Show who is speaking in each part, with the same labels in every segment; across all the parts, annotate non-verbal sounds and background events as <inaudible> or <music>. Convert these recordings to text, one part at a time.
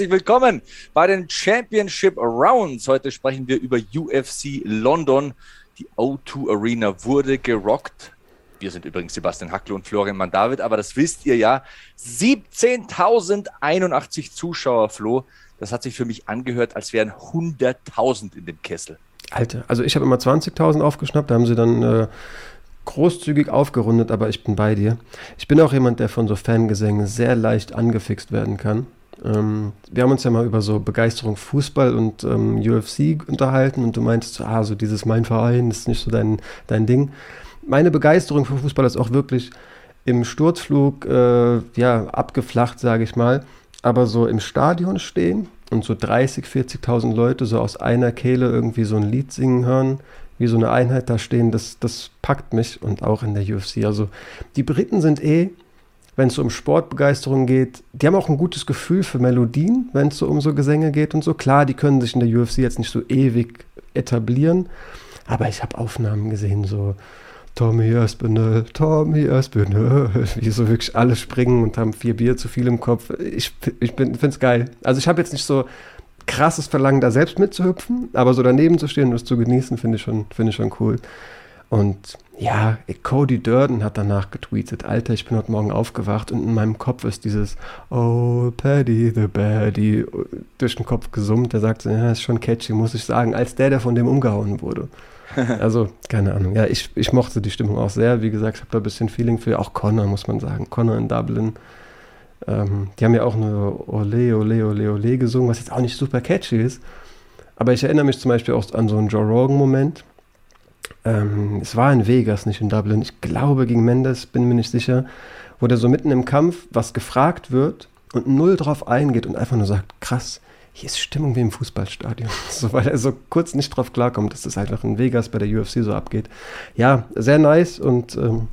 Speaker 1: herzlich willkommen bei den Championship Rounds. Heute sprechen wir über UFC London. Die O2 Arena wurde gerockt. Wir sind übrigens Sebastian Hackl und Florian Mandavid, aber das wisst ihr ja. 17.081 Zuschauer, Flo. Das hat sich für mich angehört, als wären 100.000 in dem Kessel.
Speaker 2: Alter, also ich habe immer 20.000 aufgeschnappt, da haben sie dann äh, großzügig aufgerundet, aber ich bin bei dir. Ich bin auch jemand, der von so Fangesängen sehr leicht angefixt werden kann. Ähm, wir haben uns ja mal über so Begeisterung Fußball und ähm, UFC unterhalten und du meintest, ah, so dieses mein Verein ist nicht so dein, dein Ding. Meine Begeisterung für Fußball ist auch wirklich im Sturzflug äh, ja, abgeflacht, sage ich mal. Aber so im Stadion stehen und so 30, 40.000 Leute so aus einer Kehle irgendwie so ein Lied singen hören, wie so eine Einheit da stehen, das, das packt mich und auch in der UFC. Also die Briten sind eh wenn es so um Sportbegeisterung geht, die haben auch ein gutes Gefühl für Melodien, wenn es so um so Gesänge geht und so. Klar, die können sich in der UFC jetzt nicht so ewig etablieren, aber ich habe Aufnahmen gesehen, so Tommy Espinel, Tommy Espinel, <laughs> wie so wirklich alle springen und haben vier Bier zu viel im Kopf. Ich, ich finde es geil. Also ich habe jetzt nicht so krasses Verlangen, da selbst mitzuhüpfen, aber so daneben zu stehen und das zu genießen, finde ich, find ich schon cool. Und ja, Cody Durden hat danach getweetet, Alter, ich bin heute Morgen aufgewacht und in meinem Kopf ist dieses Oh, Paddy the Baddy durch den Kopf gesummt. Der sagt, ja, ist schon catchy, muss ich sagen, als der, der von dem umgehauen wurde. <laughs> Also, keine Ahnung. Ja, ich, ich mochte die Stimmung auch sehr. Wie gesagt, ich habe da ein bisschen Feeling für. Auch Connor, muss man sagen. Connor in Dublin. Ähm, die haben ja auch eine Ole, Ole, Ole, Ole gesungen, was jetzt auch nicht super catchy ist. Aber ich erinnere mich zum Beispiel auch an so einen Joe Rogan-Moment ähm, es war in Vegas, nicht in Dublin. Ich glaube gegen Mendes, bin mir nicht sicher, wo der so mitten im Kampf was gefragt wird und null drauf eingeht und einfach nur sagt, krass, hier ist Stimmung wie im Fußballstadion. <laughs> So, weil er so kurz nicht drauf klarkommt, dass das einfach in Vegas bei der UFC so abgeht. Ja, sehr nice und ähm,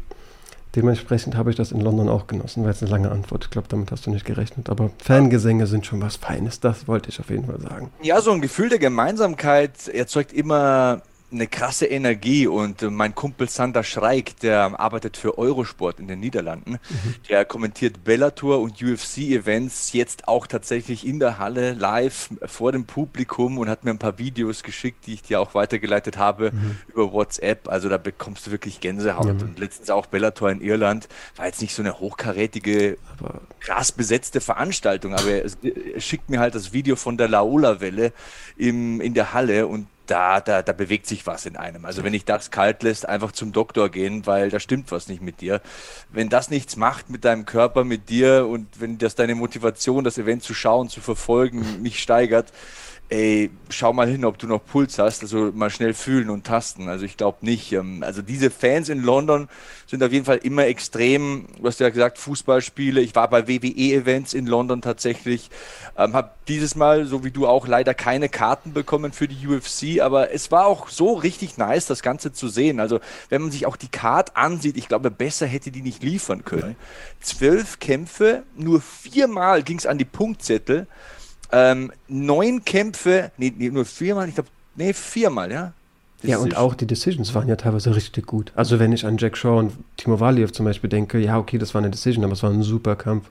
Speaker 2: dementsprechend habe ich das in London auch genossen. War jetzt eine lange Antwort. Ich glaube, damit hast du nicht gerechnet. Aber Fangesänge sind schon was Feines. Das wollte ich auf jeden Fall sagen.
Speaker 1: Ja, so ein Gefühl der Gemeinsamkeit erzeugt immer eine krasse Energie und äh, mein Kumpel Sander Schreik, der arbeitet für Eurosport in den Niederlanden, mhm. der kommentiert Bellator und UFC-Events jetzt auch tatsächlich in der Halle live vor dem Publikum und hat mir ein paar Videos geschickt, die ich dir auch weitergeleitet habe mhm. über WhatsApp. Also da bekommst du wirklich Gänsehaut. Mhm. Und letztens auch Bellator in Irland war jetzt nicht so eine hochkarätige, krass besetzte Veranstaltung, aber er, er schickt mir halt das Video von der Laola-Welle in der Halle und da, da, da bewegt sich was in einem. Also wenn ich das kalt lässt, einfach zum Doktor gehen, weil da stimmt was nicht mit dir. Wenn das nichts macht mit deinem Körper, mit dir und wenn das deine Motivation, das Event zu schauen, zu verfolgen, nicht steigert, ey, schau mal hin, ob du noch Puls hast, also mal schnell fühlen und tasten. Also ich glaube nicht. Ähm, also diese Fans in London sind auf jeden Fall immer extrem, du hast ja gesagt, Fußballspiele. Ich war bei WWE-Events in London tatsächlich, ähm, habe dieses Mal, so wie du auch, leider keine Karten bekommen für die UFC, aber es war auch so richtig nice, das Ganze zu sehen. Also wenn man sich auch die Card ansieht, ich glaube, besser hätte die nicht liefern können. Zwölf Kämpfe, nur viermal ging es an die Punktzettel. Ähm, neun Kämpfe, nee, nee nur viermal, ich glaube, nee, viermal, ja.
Speaker 2: Ja, und auch die Decisions waren ja teilweise richtig gut. Also wenn ich an Jack Shaw und Timo Waliev zum Beispiel denke, ja, okay, das war eine Decision, aber es war ein super Kampf.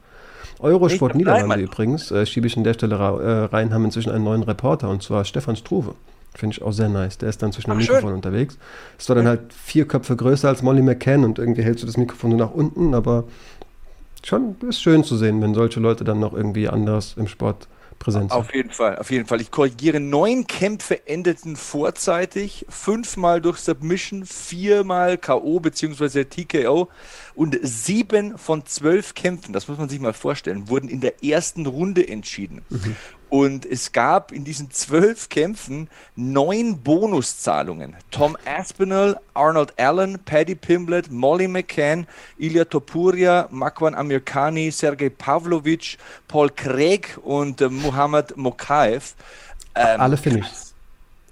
Speaker 2: Eurosport Niederlande übrigens, äh, schiebe ich an der Stelle äh, rein, haben inzwischen einen neuen Reporter und zwar Stefan Struve. Finde ich auch sehr nice. Der ist dann zwischen dem Mikrofon schön. unterwegs. Es war dann halt vier Köpfe größer als Molly McCann und irgendwie hältst du das Mikrofon nur nach unten, aber schon ist schön zu sehen, wenn solche Leute dann noch irgendwie anders im Sport Präsenz.
Speaker 1: Auf jeden Fall, auf jeden Fall. Ich korrigiere, neun Kämpfe endeten vorzeitig, fünfmal durch Submission, viermal K.O. bzw. TKO und sieben von zwölf Kämpfen, das muss man sich mal vorstellen, wurden in der ersten Runde entschieden. Mhm. Und es gab in diesen zwölf Kämpfen neun Bonuszahlungen. Tom Aspinall, Arnold Allen, Paddy Pimblett, Molly McCann, Ilya Topuria, Makwan Amirkani, Sergei Pavlovich, Paul Craig und äh, Muhammad Mokaev.
Speaker 2: Ähm, alle Finishes.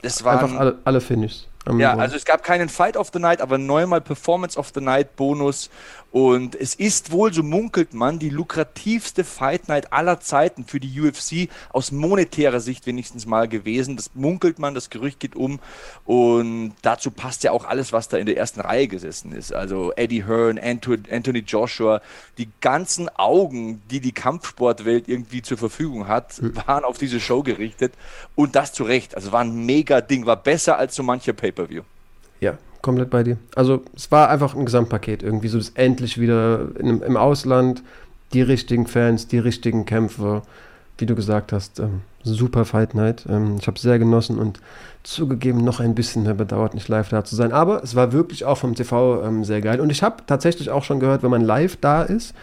Speaker 1: Das waren,
Speaker 2: Einfach alle, alle Finishes.
Speaker 1: Ja, also es gab keinen Fight of the Night, aber neunmal Performance of the Night Bonus. Und es ist wohl, so munkelt man, die lukrativste Fight Night aller Zeiten für die UFC aus monetärer Sicht wenigstens mal gewesen. Das munkelt man, das Gerücht geht um. Und dazu passt ja auch alles, was da in der ersten Reihe gesessen ist. Also Eddie Hearn, Anthony Joshua, die ganzen Augen, die die Kampfsportwelt irgendwie zur Verfügung hat, hm. waren auf diese Show gerichtet. Und das zu Recht. Also war ein mega Ding, war besser als so mancher Pay-Per-View.
Speaker 2: Ja, komplett bei dir. Also es war einfach ein Gesamtpaket irgendwie, so dass endlich wieder in, im Ausland die richtigen Fans, die richtigen Kämpfer, wie du gesagt hast, ähm, super Fight Night. Ähm, ich habe sehr genossen und zugegeben noch ein bisschen bedauert, nicht live da zu sein. Aber es war wirklich auch vom TV ähm, sehr geil. Und ich habe tatsächlich auch schon gehört, wenn man live da ist,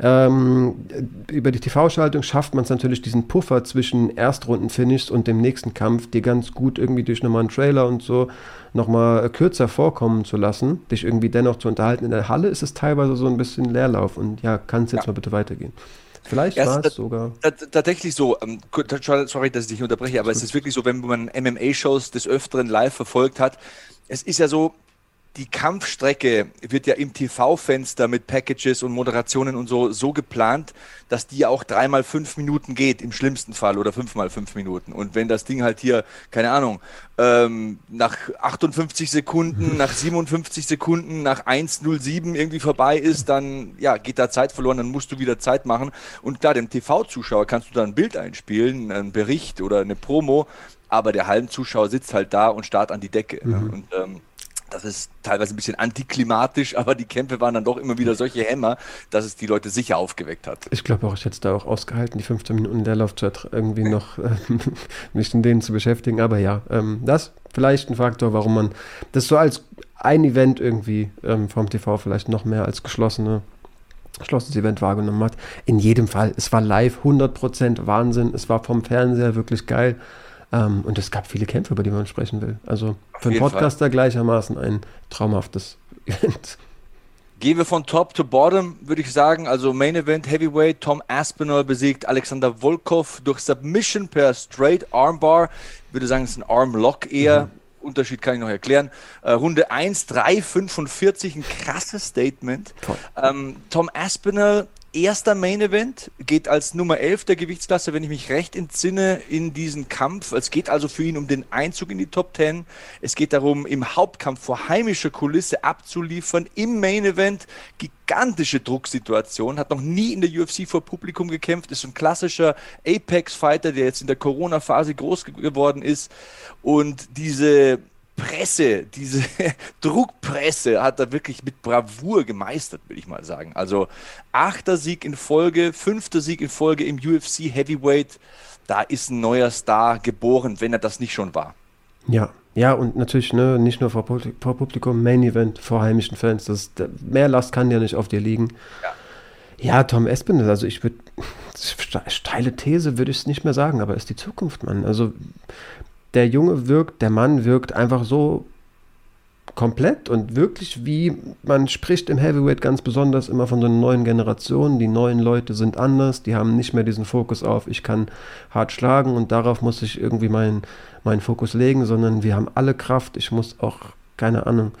Speaker 2: ähm, über die TV-Schaltung schafft man es natürlich, diesen Puffer zwischen Erstrunden-Finish und dem nächsten Kampf, dir ganz gut irgendwie durch nochmal einen Trailer und so nochmal kürzer vorkommen zu lassen, dich irgendwie dennoch zu unterhalten. In der Halle ist es teilweise so ein bisschen Leerlauf und ja, kann es jetzt ja. mal bitte weitergehen. Vielleicht war es sogar.
Speaker 1: Tatsächlich so, ähm, sorry, dass ich dich unterbreche, aber es ist wirklich so, wenn man MMA-Shows des Öfteren live verfolgt hat, es ist ja so, die Kampfstrecke wird ja im TV-Fenster mit Packages und Moderationen und so so geplant, dass die auch dreimal fünf Minuten geht, im schlimmsten Fall, oder fünfmal fünf Minuten. Und wenn das Ding halt hier, keine Ahnung, ähm, nach 58 <laughs> Sekunden, nach 57 Sekunden, nach 1,07 irgendwie vorbei ist, dann ja, geht da Zeit verloren, dann musst du wieder Zeit machen. Und klar, dem TV-Zuschauer kannst du da ein Bild einspielen, einen Bericht oder eine Promo, aber der Hallenzuschauer sitzt halt da und starrt an die Decke. Mhm. Und ähm, das ist teilweise ein bisschen antiklimatisch, aber die Kämpfe waren dann doch immer wieder solche Hämmer, dass es die Leute sicher aufgeweckt hat.
Speaker 2: Ich glaube auch, ich hätte es da auch ausgehalten, die 15 Minuten Leerlaufzeit irgendwie noch äh, <laughs> mich in denen zu beschäftigen. Aber ja, ähm, das vielleicht ein Faktor, warum man das so als ein Event irgendwie ähm, vom TV vielleicht noch mehr als geschlossene geschlossenes Event wahrgenommen hat. In jedem Fall, es war live 100% Wahnsinn, es war vom Fernseher wirklich geil. Ähm, und es gab viele Kämpfe, über die man sprechen will. Also für einen Podcaster Fall. gleichermaßen ein traumhaftes <laughs> Event.
Speaker 1: Gehen wir von Top to Bottom, würde ich sagen. Also Main Event Heavyweight, Tom Aspinall besiegt Alexander Volkov durch Submission per Straight Armbar. Ich würde sagen, es ist ein Armlock eher. Mhm. Unterschied kann ich noch erklären. Äh, Runde 1, 3, 45, ein krasses Statement. Ähm, Tom Aspinall erster Main Event, geht als Nummer 11 der Gewichtsklasse, wenn ich mich recht entsinne, in diesen Kampf. Es geht also für ihn um den Einzug in die Top 10. Es geht darum, im Hauptkampf vor heimischer Kulisse abzuliefern. Im Main Event gigantische Drucksituation, hat noch nie in der UFC vor Publikum gekämpft, ist ein klassischer Apex-Fighter, der jetzt in der Corona-Phase groß geworden ist. Und diese Presse, diese <laughs> Druckpresse hat er wirklich mit Bravour gemeistert, will ich mal sagen. Also achter Sieg in Folge, fünfter Sieg in Folge im UFC Heavyweight. Da ist ein neuer Star geboren, wenn er das nicht schon war.
Speaker 2: Ja, ja, und natürlich ne, nicht nur vor, vor Publikum, Main Event, vor heimischen Fans. Das, mehr Last kann ja nicht auf dir liegen. Ja. Ja, Tom Espinel, also ich würde, <laughs> steile These würde ich es nicht mehr sagen, aber ist die Zukunft, Mann. Also der Junge wirkt, der Mann wirkt einfach so komplett und wirklich wie man spricht im Heavyweight ganz besonders immer von so einer neuen Generation. Die neuen Leute sind anders, die haben nicht mehr diesen Fokus auf, ich kann hart schlagen und darauf muss ich irgendwie meinen, meinen Fokus legen, sondern wir haben alle Kraft. Ich muss auch, keine Ahnung,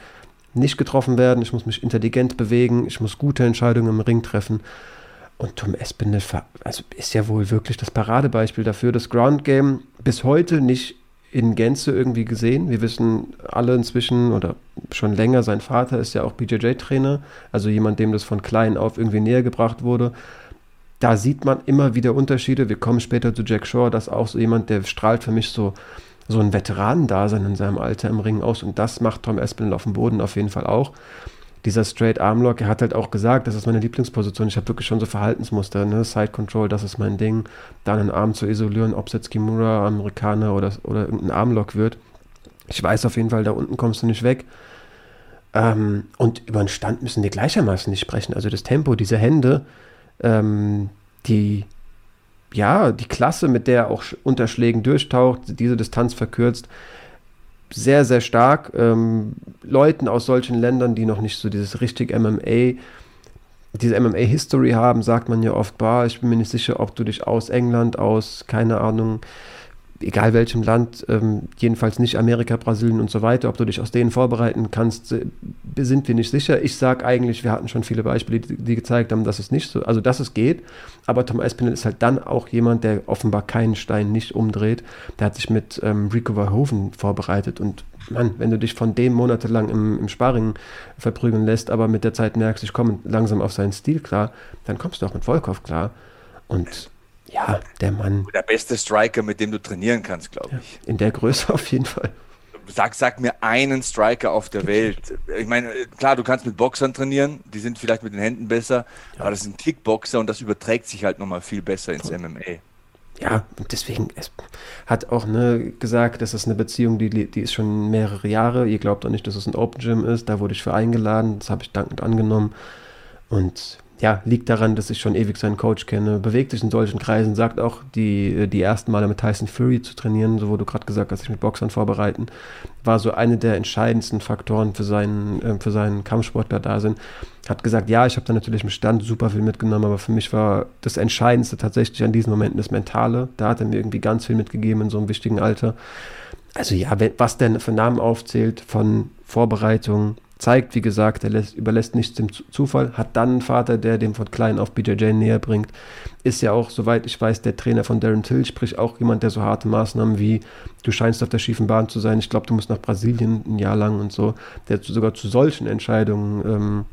Speaker 2: nicht getroffen werden, ich muss mich intelligent bewegen, ich muss gute Entscheidungen im Ring treffen. Und Tom Espinel also ist ja wohl wirklich das Paradebeispiel dafür. Das Ground Game bis heute nicht in Gänze irgendwie gesehen. Wir wissen alle inzwischen oder schon länger, sein Vater ist ja auch BJJ-Trainer, also jemand, dem das von klein auf irgendwie näher gebracht wurde. Da sieht man immer wieder Unterschiede. Wir kommen später zu Jack Shaw, das ist auch so jemand, der strahlt für mich so, so ein Veteranendasein in seinem Alter im Ring aus und das macht Tom Espinel auf dem Boden auf jeden Fall auch dieser Straight Armlock, er hat halt auch gesagt, das ist meine Lieblingsposition. Ich habe wirklich schon so Verhaltensmuster, ne? Side Control, das ist mein Ding. Dann einen Arm zu isolieren, ob es jetzt Kimura, Amerikaner oder, oder irgendein Armlock wird. Ich weiß auf jeden Fall, da unten kommst du nicht weg. Ähm, und über den Stand müssen wir gleichermaßen nicht sprechen. Also das Tempo, diese Hände, ähm, die ja, die Klasse, mit der er auch unter Schlägen durchtaucht, diese Distanz verkürzt, sehr, sehr stark. Ähm, Leuten aus solchen Ländern, die noch nicht so dieses richtig MMA, diese MMA-History haben, sagt man ja oft, bah, ich bin mir nicht sicher, ob du dich aus England, aus, keine Ahnung, egal welchem Land, ähm, jedenfalls nicht Amerika, Brasilien und so weiter, ob du dich aus denen vorbereiten kannst, äh, sind wir nicht sicher. Ich sage eigentlich, wir hatten schon viele Beispiele, die, die, gezeigt haben, dass es nicht so, also dass es geht, aber Tom Espinel ist halt dann auch jemand, der offenbar keinen Stein nicht umdreht. Der hat sich mit ähm, Rico Verhoeven vorbereitet und Mann, wenn du dich von dem monatelang im, im Sparring verprügeln lässt, aber mit der Zeit merkst, ich komme langsam auf seinen Stil klar, dann kommst du auch mit Volkov klar und ja, der Mann.
Speaker 1: Der beste Striker, mit dem du trainieren kannst, glaube ja, ich.
Speaker 2: In der Größe auf jeden Fall.
Speaker 1: Sag, sag mir einen Striker auf der Welt. Ich meine, klar, du kannst mit Boxern trainieren, die sind vielleicht mit den Händen besser, ja. aber das sind Kickboxer und das überträgt sich halt nochmal viel besser ins MMA.
Speaker 2: Ja, und deswegen, es hat auch ne, gesagt, dass das eine Beziehung, die, die ist schon mehrere Jahre. Ihr glaubt auch nicht, dass es ein Open Gym ist. Da wurde ich für eingeladen, das habe ich dankend angenommen. Und ja, liegt daran, dass ich schon ewig seinen Coach kenne, bewegt sich in solchen Kreisen, sagt auch, die, die ersten Male mit Tyson Fury zu trainieren, so wo du gerade gesagt hast, sich mit Boxern vorbereiten, war so eine der entscheidendsten Faktoren für seinen, äh, für seinen Kampfsportler da sind. Hat gesagt, ja, ich habe da natürlich im Stand super viel mitgenommen, aber für mich war das Entscheidendste tatsächlich an diesen Momenten das Mentale. Da hat er mir irgendwie ganz viel mitgegeben in so einem wichtigen Alter. Also ja, was denn für Namen aufzählt von Vorbereitung, zeigt, wie gesagt, er lässt, überlässt nichts dem Zufall, hat dann einen Vater, der dem von klein auf BJJ näher bringt. Ist ja auch, soweit ich weiß, der Trainer von Darren Till, sprich auch jemand, der so harte Maßnahmen wie, du scheinst auf der schiefen Bahn zu sein, ich glaube, du musst nach Brasilien ein Jahr lang und so, der sogar zu solchen Entscheidungen ähm,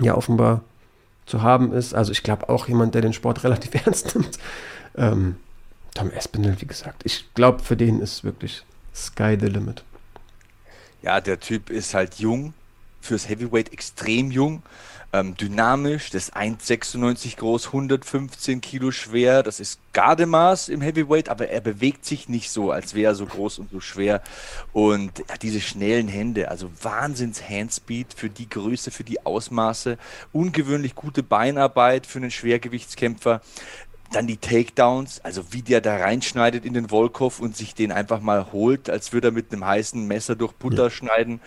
Speaker 2: ja offenbar zu haben ist. Also ich glaube auch jemand, der den Sport <laughs> relativ ernst nimmt. Ähm, Tom Espinel, wie gesagt, ich glaube, für den ist wirklich Sky the Limit.
Speaker 1: Ja, der Typ ist halt jung, fürs Heavyweight extrem jung, ähm, dynamisch, das ist 1,96 groß, 115 Kilo schwer, das ist Gardemaß im Heavyweight, aber er bewegt sich nicht so, als wäre er so groß und so schwer. Und ja, diese schnellen Hände, also Wahnsinns Handspeed für die Größe, für die Ausmaße, ungewöhnlich gute Beinarbeit für einen Schwergewichtskämpfer. Dann die Takedowns, also wie der da reinschneidet in den Volkov und sich den einfach mal holt, als würde er mit einem heißen Messer durch Butter ja. schneiden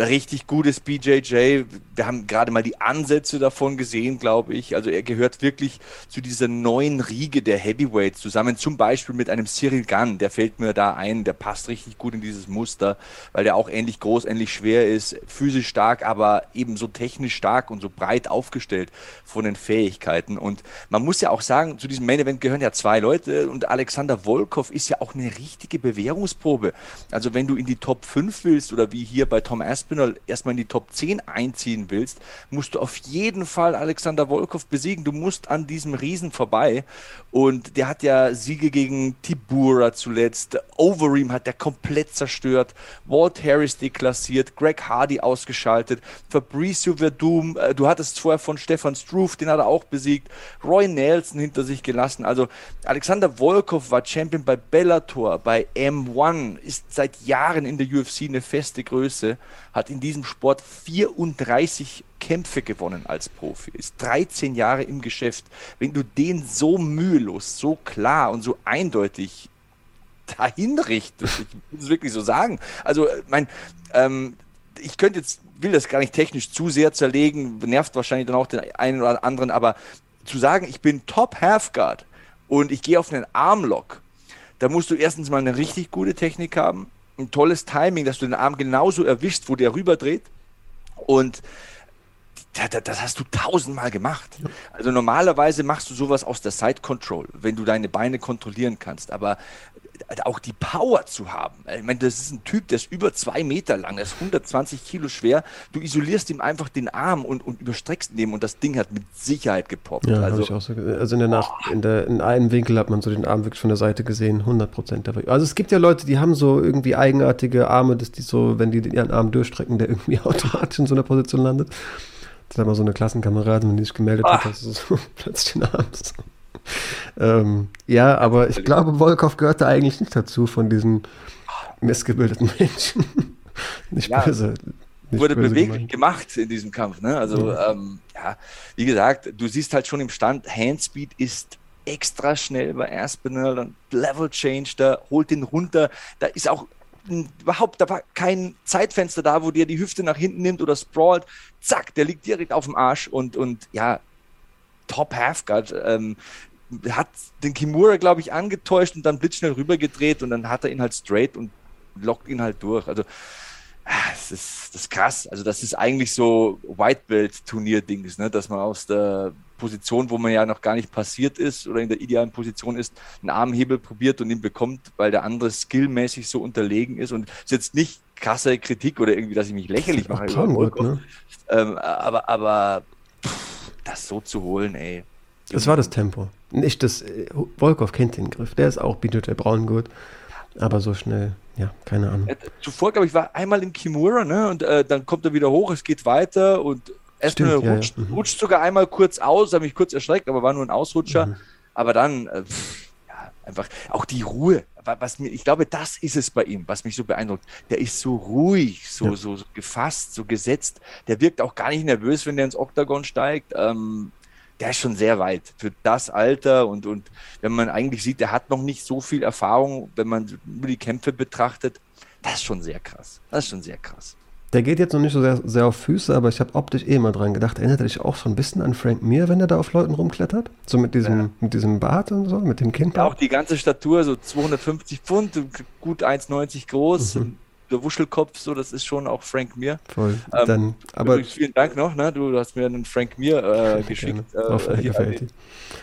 Speaker 1: richtig gutes BJJ. Wir haben gerade mal die Ansätze davon gesehen, glaube ich. Also er gehört wirklich zu dieser neuen Riege der Heavyweights zusammen. Zum Beispiel mit einem Cyril Gunn, der fällt mir da ein. Der passt richtig gut in dieses Muster, weil der auch ähnlich groß, ähnlich schwer ist, physisch stark, aber eben so technisch stark und so breit aufgestellt von den Fähigkeiten. Und man muss ja auch sagen, zu diesem Main Event gehören ja zwei Leute und Alexander Volkov ist ja auch eine richtige Bewährungsprobe. Also wenn du in die Top 5 willst oder wie hier bei Tom Aspen Aspinall erstmal in die Top 10 einziehen willst, musst du auf jeden Fall Alexander Volkov besiegen. Du musst an diesem Riesen vorbei. Und der hat ja Siege gegen Tibura zuletzt. Overeem hat der komplett zerstört. Walt Harris deklassiert. Greg Hardy ausgeschaltet. Fabricio Verdum, äh, du hattest vorher von Stefan Struve, den hat er auch besiegt. Roy Nelson hinter sich gelassen. Also Alexander Volkov war Champion bei Bellator, bei M1, ist seit Jahren in der UFC eine feste Größe, hat in diesem Sport 34 Kämpfe gewonnen als Profi, ist 13 Jahre im Geschäft. Wenn du den so mühelos, so klar und so eindeutig dahin richtest, ich muss es wirklich so sagen. Also, äh, mein, ähm, ich könnte jetzt, will das gar nicht technisch zu sehr zerlegen, nervt wahrscheinlich dann auch den einen oder anderen, aber zu sagen, ich bin Top Halfguard und ich gehe auf einen Armlock, da musst du erstens mal eine richtig gute Technik haben, ein tolles Timing, dass du den Arm genauso erwischst, wo der rüberdreht. Und das hast du tausendmal gemacht. Also normalerweise machst du sowas aus der Side Control, wenn du deine Beine kontrollieren kannst. Aber auch die Power zu haben. Ich meine, das ist ein Typ, der ist über zwei Meter lang, der ist 120 Kilo schwer. Du isolierst ihm einfach den Arm und, und überstreckst ihn und das Ding hat mit Sicherheit gepoppt.
Speaker 2: Ja, also, ich auch so, also in der Nacht, in, der, in einem Winkel hat man so den Arm wirklich von der Seite gesehen, 100 Prozent. Also es gibt ja Leute, die haben so irgendwie eigenartige Arme, dass die so, wenn die ihren Arm durchstrecken, der irgendwie <laughs> automatisch in so einer Position landet. Das hat mal so eine Klassenkameradin, die sich gemeldet ah. hat, dass du so <laughs> plötzlich den Arm so <laughs> ähm, ja, aber ich glaube, Volkov gehört da eigentlich nicht dazu von diesen missgebildeten <laughs> Menschen. nicht
Speaker 1: ja, böse. Nicht wurde böse beweglich gemacht in diesem Kampf. Ne? Also, ja. Ähm, ja, wie gesagt, du siehst halt schon im Stand, Handspeed ist extra schnell bei Aspinall, dann Level Change, da holt den runter. Da ist auch überhaupt, da war kein Zeitfenster da, wo der die Hüfte nach hinten nimmt oder sprawlt. Zack, der liegt direkt auf dem Arsch und, und ja, Top Halfguard. Ähm, hat den Kimura, glaube ich, angetäuscht und dann blitzschnell rübergedreht und dann hat er ihn halt straight und lockt ihn halt durch. Also, ah, das ist, das ist krass. Also, das ist eigentlich so White Belt Turnier-Dings, ne? dass man aus der Position, wo man ja noch gar nicht passiert ist oder in der idealen Position ist, einen Armhebel probiert und ihn bekommt, weil der andere skillmäßig so unterlegen ist. Und es ist jetzt nicht krasse Kritik oder irgendwie, dass ich mich lächerlich mache. Gut, ne? ähm, aber aber pff, das so zu holen, ey.
Speaker 2: Das war das Tempo. Nicht das. Äh, Volkov kennt den Griff. Der ist auch BJJ Braungut. Aber so schnell, ja, keine Ahnung.
Speaker 1: Zuvor, glaube ich, war einmal in Kimura, ne? Und äh, dann kommt er wieder hoch, es geht weiter und erstmal rutscht, ja, ja. Mhm. rutscht sogar einmal kurz aus, habe mich kurz erschreckt, aber war nur ein Ausrutscher. Mhm. Aber dann, äh, pff, ja, einfach auch die Ruhe. Was mir, ich glaube, das ist es bei ihm, was mich so beeindruckt. Der ist so ruhig, so, ja. so, so gefasst, so gesetzt. Der wirkt auch gar nicht nervös, wenn der ins Oktagon steigt. Ähm, der ist schon sehr weit für das Alter und, und wenn man eigentlich sieht, der hat noch nicht so viel Erfahrung, wenn man nur die Kämpfe betrachtet, das ist schon sehr krass. Das ist schon sehr krass.
Speaker 2: Der geht jetzt noch nicht so sehr, sehr auf Füße, aber ich habe optisch eh mal dran gedacht. Erinnert er dich auch so ein bisschen an Frank Mir, wenn er da auf Leuten rumklettert? So mit diesem, ja. mit diesem Bart und so, mit dem Kind.
Speaker 1: Auch die ganze Statur, so 250 Pfund, gut 1,90 groß. Mhm Wuschelkopf, so, das ist schon auch Frank Mir.
Speaker 2: Voll. Ähm, Dann, aber
Speaker 1: übrigens, vielen Dank noch, ne? Du, du hast mir einen Frank Mir äh, geschickt. Äh,
Speaker 2: Auf, hier,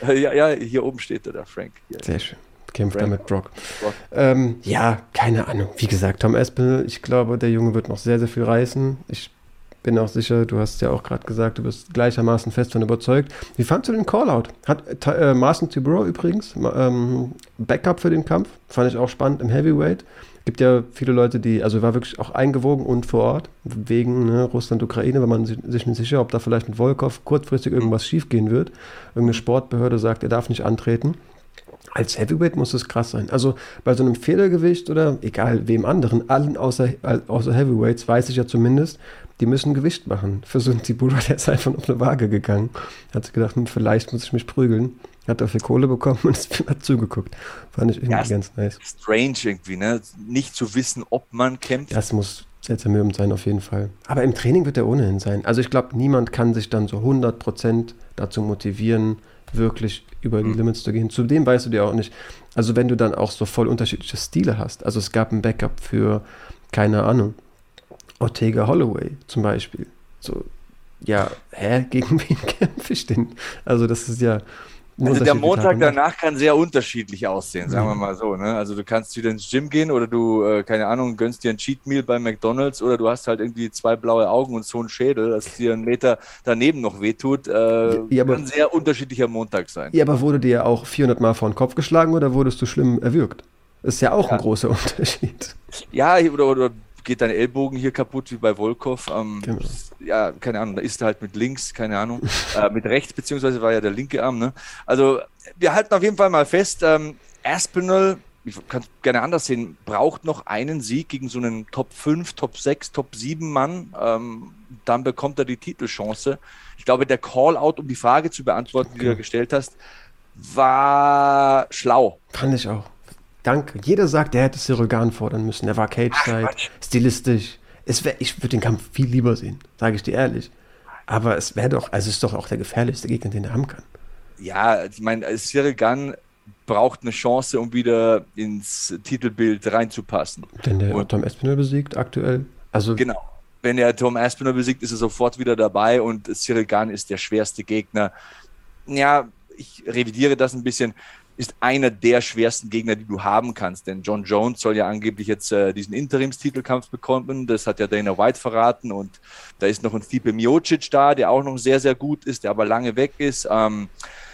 Speaker 1: äh, ja, ja, hier oben steht der, der Frank. Hier.
Speaker 2: Sehr schön. Kämpft er mit Brock. Brock. Ähm, ja, keine Ahnung. Wie gesagt, Tom Espinel, ich glaube, der Junge wird noch sehr, sehr viel reißen. Ich bin auch sicher, du hast ja auch gerade gesagt, du bist gleichermaßen fest von überzeugt. Wie fandst du den Callout? Hat äh, Marcin Tibro übrigens ähm, Backup für den Kampf? Fand ich auch spannend im Heavyweight gibt ja viele Leute, die, also war wirklich auch eingewogen und vor Ort, wegen ne, Russland, Ukraine, wenn man sich nicht sicher, ob da vielleicht mit Volkov kurzfristig irgendwas schiefgehen wird. Irgendeine Sportbehörde sagt, er darf nicht antreten. Als Heavyweight muss es krass sein. Also bei so einem Federgewicht oder egal wem anderen, allen außer, außer Heavyweights, weiß ich ja zumindest, die müssen Gewicht machen. Für so einen Tibura, der ist einfach auf eine Waage gegangen. Hat sich gedacht, hm, vielleicht muss ich mich prügeln. Hat dafür Kohle bekommen und <laughs> hat zugeguckt. Fand ich irgendwie ja, ganz nice.
Speaker 1: Strange irgendwie, ne? Nicht zu wissen, ob man kämpft.
Speaker 2: Das muss sehr zermürbend sein, auf jeden Fall. Aber im Training wird er ohnehin sein. Also ich glaube, niemand kann sich dann so 100% dazu motivieren, wirklich über die mhm. Limits zu gehen. Zudem weißt du dir auch nicht, also wenn du dann auch so voll unterschiedliche Stile hast. Also es gab ein Backup für, keine Ahnung, Ortega Holloway zum Beispiel. So, ja, hä, gegen <laughs> wen kämpfe ich denn? Also das ist ja
Speaker 1: also der Montag danach kann sehr unterschiedlich aussehen, sagen wir mhm. mal so. Ne? Also du kannst wieder ins Gym gehen oder du, äh, keine Ahnung, gönnst dir ein Cheat Meal bei McDonalds oder du hast halt irgendwie zwei blaue Augen und so einen Schädel, dass dir ein Meter daneben noch wehtut. Äh, ja, aber, kann sehr unterschiedlicher Montag sein.
Speaker 2: Ja, aber wurde dir auch 400 Mal vor den Kopf geschlagen oder wurdest du schlimm erwürgt? Ist ja auch ja. ein großer <laughs> Unterschied.
Speaker 1: Ja, oder, oder geht dein Ellbogen hier kaputt wie bei Volkov. Ähm, genau. Ja, keine Ahnung, da ist er halt mit links, keine Ahnung, äh, mit rechts, beziehungsweise war ja der linke Arm. Ne? Also wir halten auf jeden Fall mal fest, ähm, Aspinall, ich kann es gerne anders sehen, braucht noch einen Sieg gegen so einen Top 5, Top 6, Top 7 Mann. Ähm, dann bekommt er die Titelchance. Ich glaube, der Call-out, um die Frage zu beantworten, okay. die du gestellt hast, war schlau.
Speaker 2: Fand ich auch. Danke. Jeder sagt, er hätte Sirogan fordern müssen. Er war Cage-Side, stilistisch. Es wär, ich würde den Kampf viel lieber sehen, sage ich dir ehrlich. Aber es wäre doch, also es ist doch auch der gefährlichste Gegner, den er haben kann.
Speaker 1: Ja, ich meine, Cyril Gunn braucht eine Chance, um wieder ins Titelbild reinzupassen.
Speaker 2: Denn der und, Tom Espinel besiegt aktuell. Also
Speaker 1: genau. Wenn er Tom Espinel besiegt, ist er sofort wieder dabei und Cyril Gunn ist der schwerste Gegner. Ja, ich revidiere das ein bisschen ist einer der schwersten Gegner, die du haben kannst. Denn John Jones soll ja angeblich jetzt äh, diesen Interimstitelkampf bekommen. Das hat ja Dana White verraten. Und da ist noch ein Stipe Miocic da, der auch noch sehr, sehr gut ist, der aber lange weg ist. Ähm,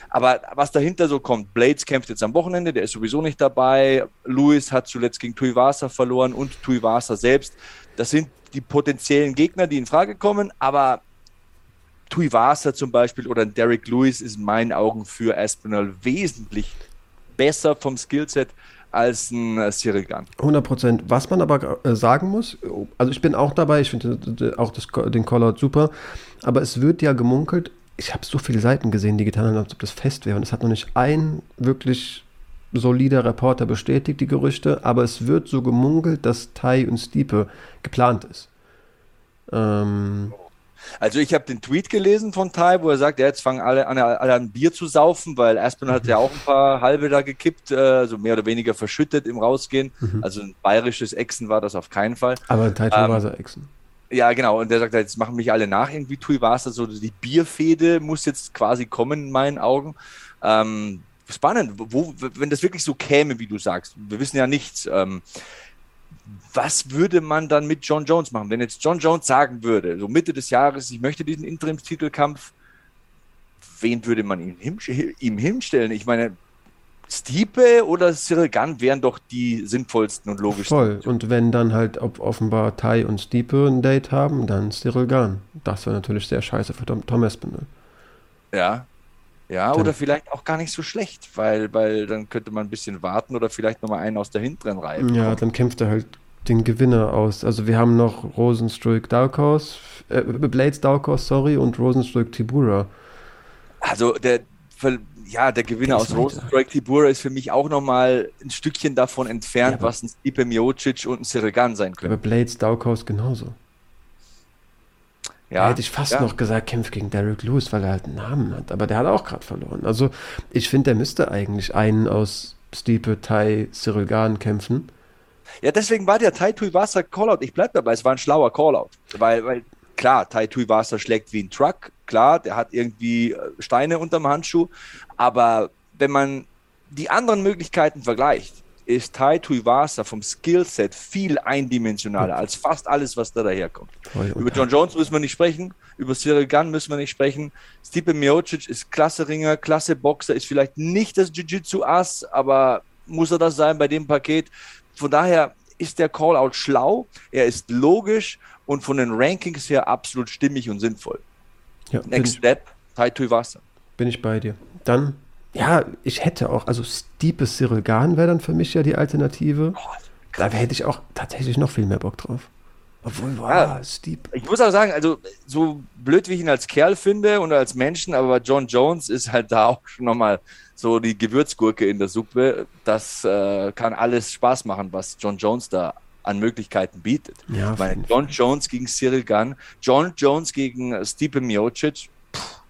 Speaker 1: aber was dahinter so kommt, Blades kämpft jetzt am Wochenende, der ist sowieso nicht dabei. Lewis hat zuletzt gegen Tuivasa verloren und Tuivasa selbst. Das sind die potenziellen Gegner, die in Frage kommen. Aber Tuivasa zum Beispiel oder Derek Lewis ist in meinen Augen für Aspinall wesentlich besser vom Skillset als ein äh, Cyril Gunn.
Speaker 2: 100 Prozent. Was man aber äh, sagen muss, also ich bin auch dabei, ich finde auch das, den Callout super, aber es wird ja gemunkelt, ich habe so viele Seiten gesehen, die getan haben, als ob das fest wäre. Und es hat noch nicht ein wirklich solider Reporter bestätigt, die Gerüchte, aber es wird so gemunkelt, dass Tai und Stiepe geplant ist.
Speaker 1: Ähm, also ich habe den Tweet gelesen von Tai, wo er sagt, ja, jetzt fangen alle an, alle an Bier zu saufen, weil Aspen hat ja auch ein paar halbe da gekippt, also mehr oder weniger verschüttet im Rausgehen. Mhm. Also ein bayerisches Exen war das auf keinen Fall.
Speaker 2: Aber Tai ähm, war so Exen.
Speaker 1: Ja, genau. Und der sagt, jetzt machen mich alle nach irgendwie Tuivasa. So die Bierfehde muss jetzt quasi kommen in meinen Augen. Ähm, spannend, wo, wenn das wirklich so käme, wie du sagst. Wir wissen ja nichts. Ähm, was würde man dann mit John Jones machen? Wenn jetzt John Jones sagen würde, so Mitte des Jahres, ich möchte diesen Interimstitelkampf, wen würde man ihm, ihm hinstellen? Ich meine, Stiepe oder Cyril Gunn wären doch die sinnvollsten und logischsten.
Speaker 2: Voll. Und wenn dann halt ob offenbar Tai und Stiepe ein Date haben, dann Cyril Gunn. Das wäre natürlich sehr scheiße für Tom, Tom Espinel.
Speaker 1: Ja. Ja, dann, oder vielleicht auch gar nicht so schlecht, weil, weil dann könnte man ein bisschen warten oder vielleicht nochmal einen aus der hinteren Reihe.
Speaker 2: Ja, dann kämpft er halt den Gewinner aus. Also wir haben noch Rosenstruik Daukos, äh, Blades Daukos, sorry, und Rosenstruik Tibura.
Speaker 1: Also der, ja, der Gewinner aus Rosenstruik Tibura ist für mich auch nochmal ein Stückchen davon entfernt, ja, was ein Stipe Miocic und ein Sirigan sein können.
Speaker 2: Aber Blades Daukos genauso. Ja, da hätte ich fast ja. noch gesagt, kämpft gegen Derek Lewis, weil er halt einen Namen hat. Aber der hat auch gerade verloren. Also ich finde, der müsste eigentlich einen aus Stipe, Tai, Cyril Gahn kämpfen.
Speaker 1: Ja, deswegen war der Tai Tuivasa Callout. Ich bleibe dabei, es war ein schlauer Callout. Weil, weil klar, Tai Tuivasa schlägt wie ein Truck. Klar, der hat irgendwie äh, Steine unterm Handschuh. Aber wenn man die anderen Möglichkeiten vergleicht, ist Tai Tuivasa vom Skillset viel eindimensionaler als fast alles, was da daherkommt. Über John Jones müssen wir nicht sprechen, über Cyril Gunn müssen wir nicht sprechen. Stipe Miocic ist klasse Ringer, klasse Boxer, ist vielleicht nicht das Jiu-Jitsu-Ass, aber muss er das sein bei dem Paket? Von daher ist der Callout schlau, er ist logisch und von den Rankings her absolut stimmig und sinnvoll. Ja, Next Step, Tai Tuivasa.
Speaker 2: Bin ich bei dir. Dann, ja, ich hätte auch, also Stipe Cyril Gahn wäre dann für mich ja die Alternative. Oh, da hätte ich auch tatsächlich noch viel mehr Bock drauf.
Speaker 1: Obwohl, wow, ja, Steep. Ich muss auch sagen, also so blöd wie ich ihn als Kerl finde und als Menschen, aber John Jones ist halt da auch schon nochmal so die Gewürzgurke in der Suppe. Das äh, kann alles Spaß machen, was John Jones da an Möglichkeiten bietet. Ja, Weil John Jones gegen Cyril Gunn, John Jones gegen Stipe Miocic.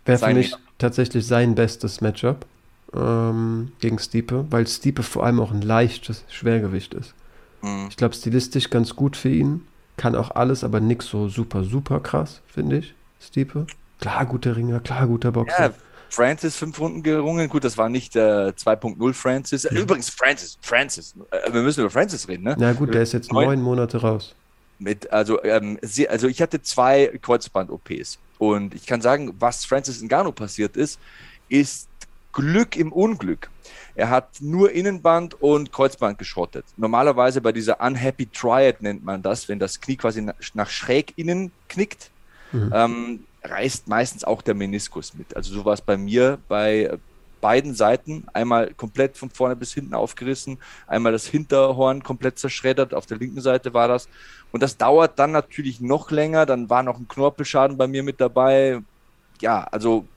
Speaker 2: Wäre für mich tatsächlich sein bestes Matchup ähm, gegen Stipe, weil Stipe vor allem auch ein leichtes Schwergewicht ist. Mhm. Ich glaube, stilistisch ganz gut für ihn kann auch alles, aber nix so super, super krass, finde ich. Stiepe. Klar, guter Ringer, klar, guter Boxer. Ja,
Speaker 1: Francis fünf Runden gerungen. Gut, das war nicht äh, 2.0 Francis. Mhm. Übrigens, Francis, Francis. Äh, wir müssen über Francis reden, ne?
Speaker 2: Na gut, der ist jetzt neun, neun Monate raus.
Speaker 1: Mit, also, ähm, sie, also ich hatte zwei Kreuzband-OPs. Und ich kann sagen, was Francis Ngannou passiert ist, ist Glück im Unglück. Er hat nur Innenband und Kreuzband geschrottet. Normalerweise bei dieser Unhappy Triad nennt man das, wenn das Knie quasi nach schräg innen knickt, mhm. ähm, reißt meistens auch der Meniskus mit. Also so war es bei mir bei beiden Seiten, einmal komplett von vorne bis hinten aufgerissen, einmal das Hinterhorn komplett zerschreddert, auf der linken Seite war das. Und das dauert dann natürlich noch länger, dann war noch ein Knorpelschaden bei mir mit dabei. Ja, also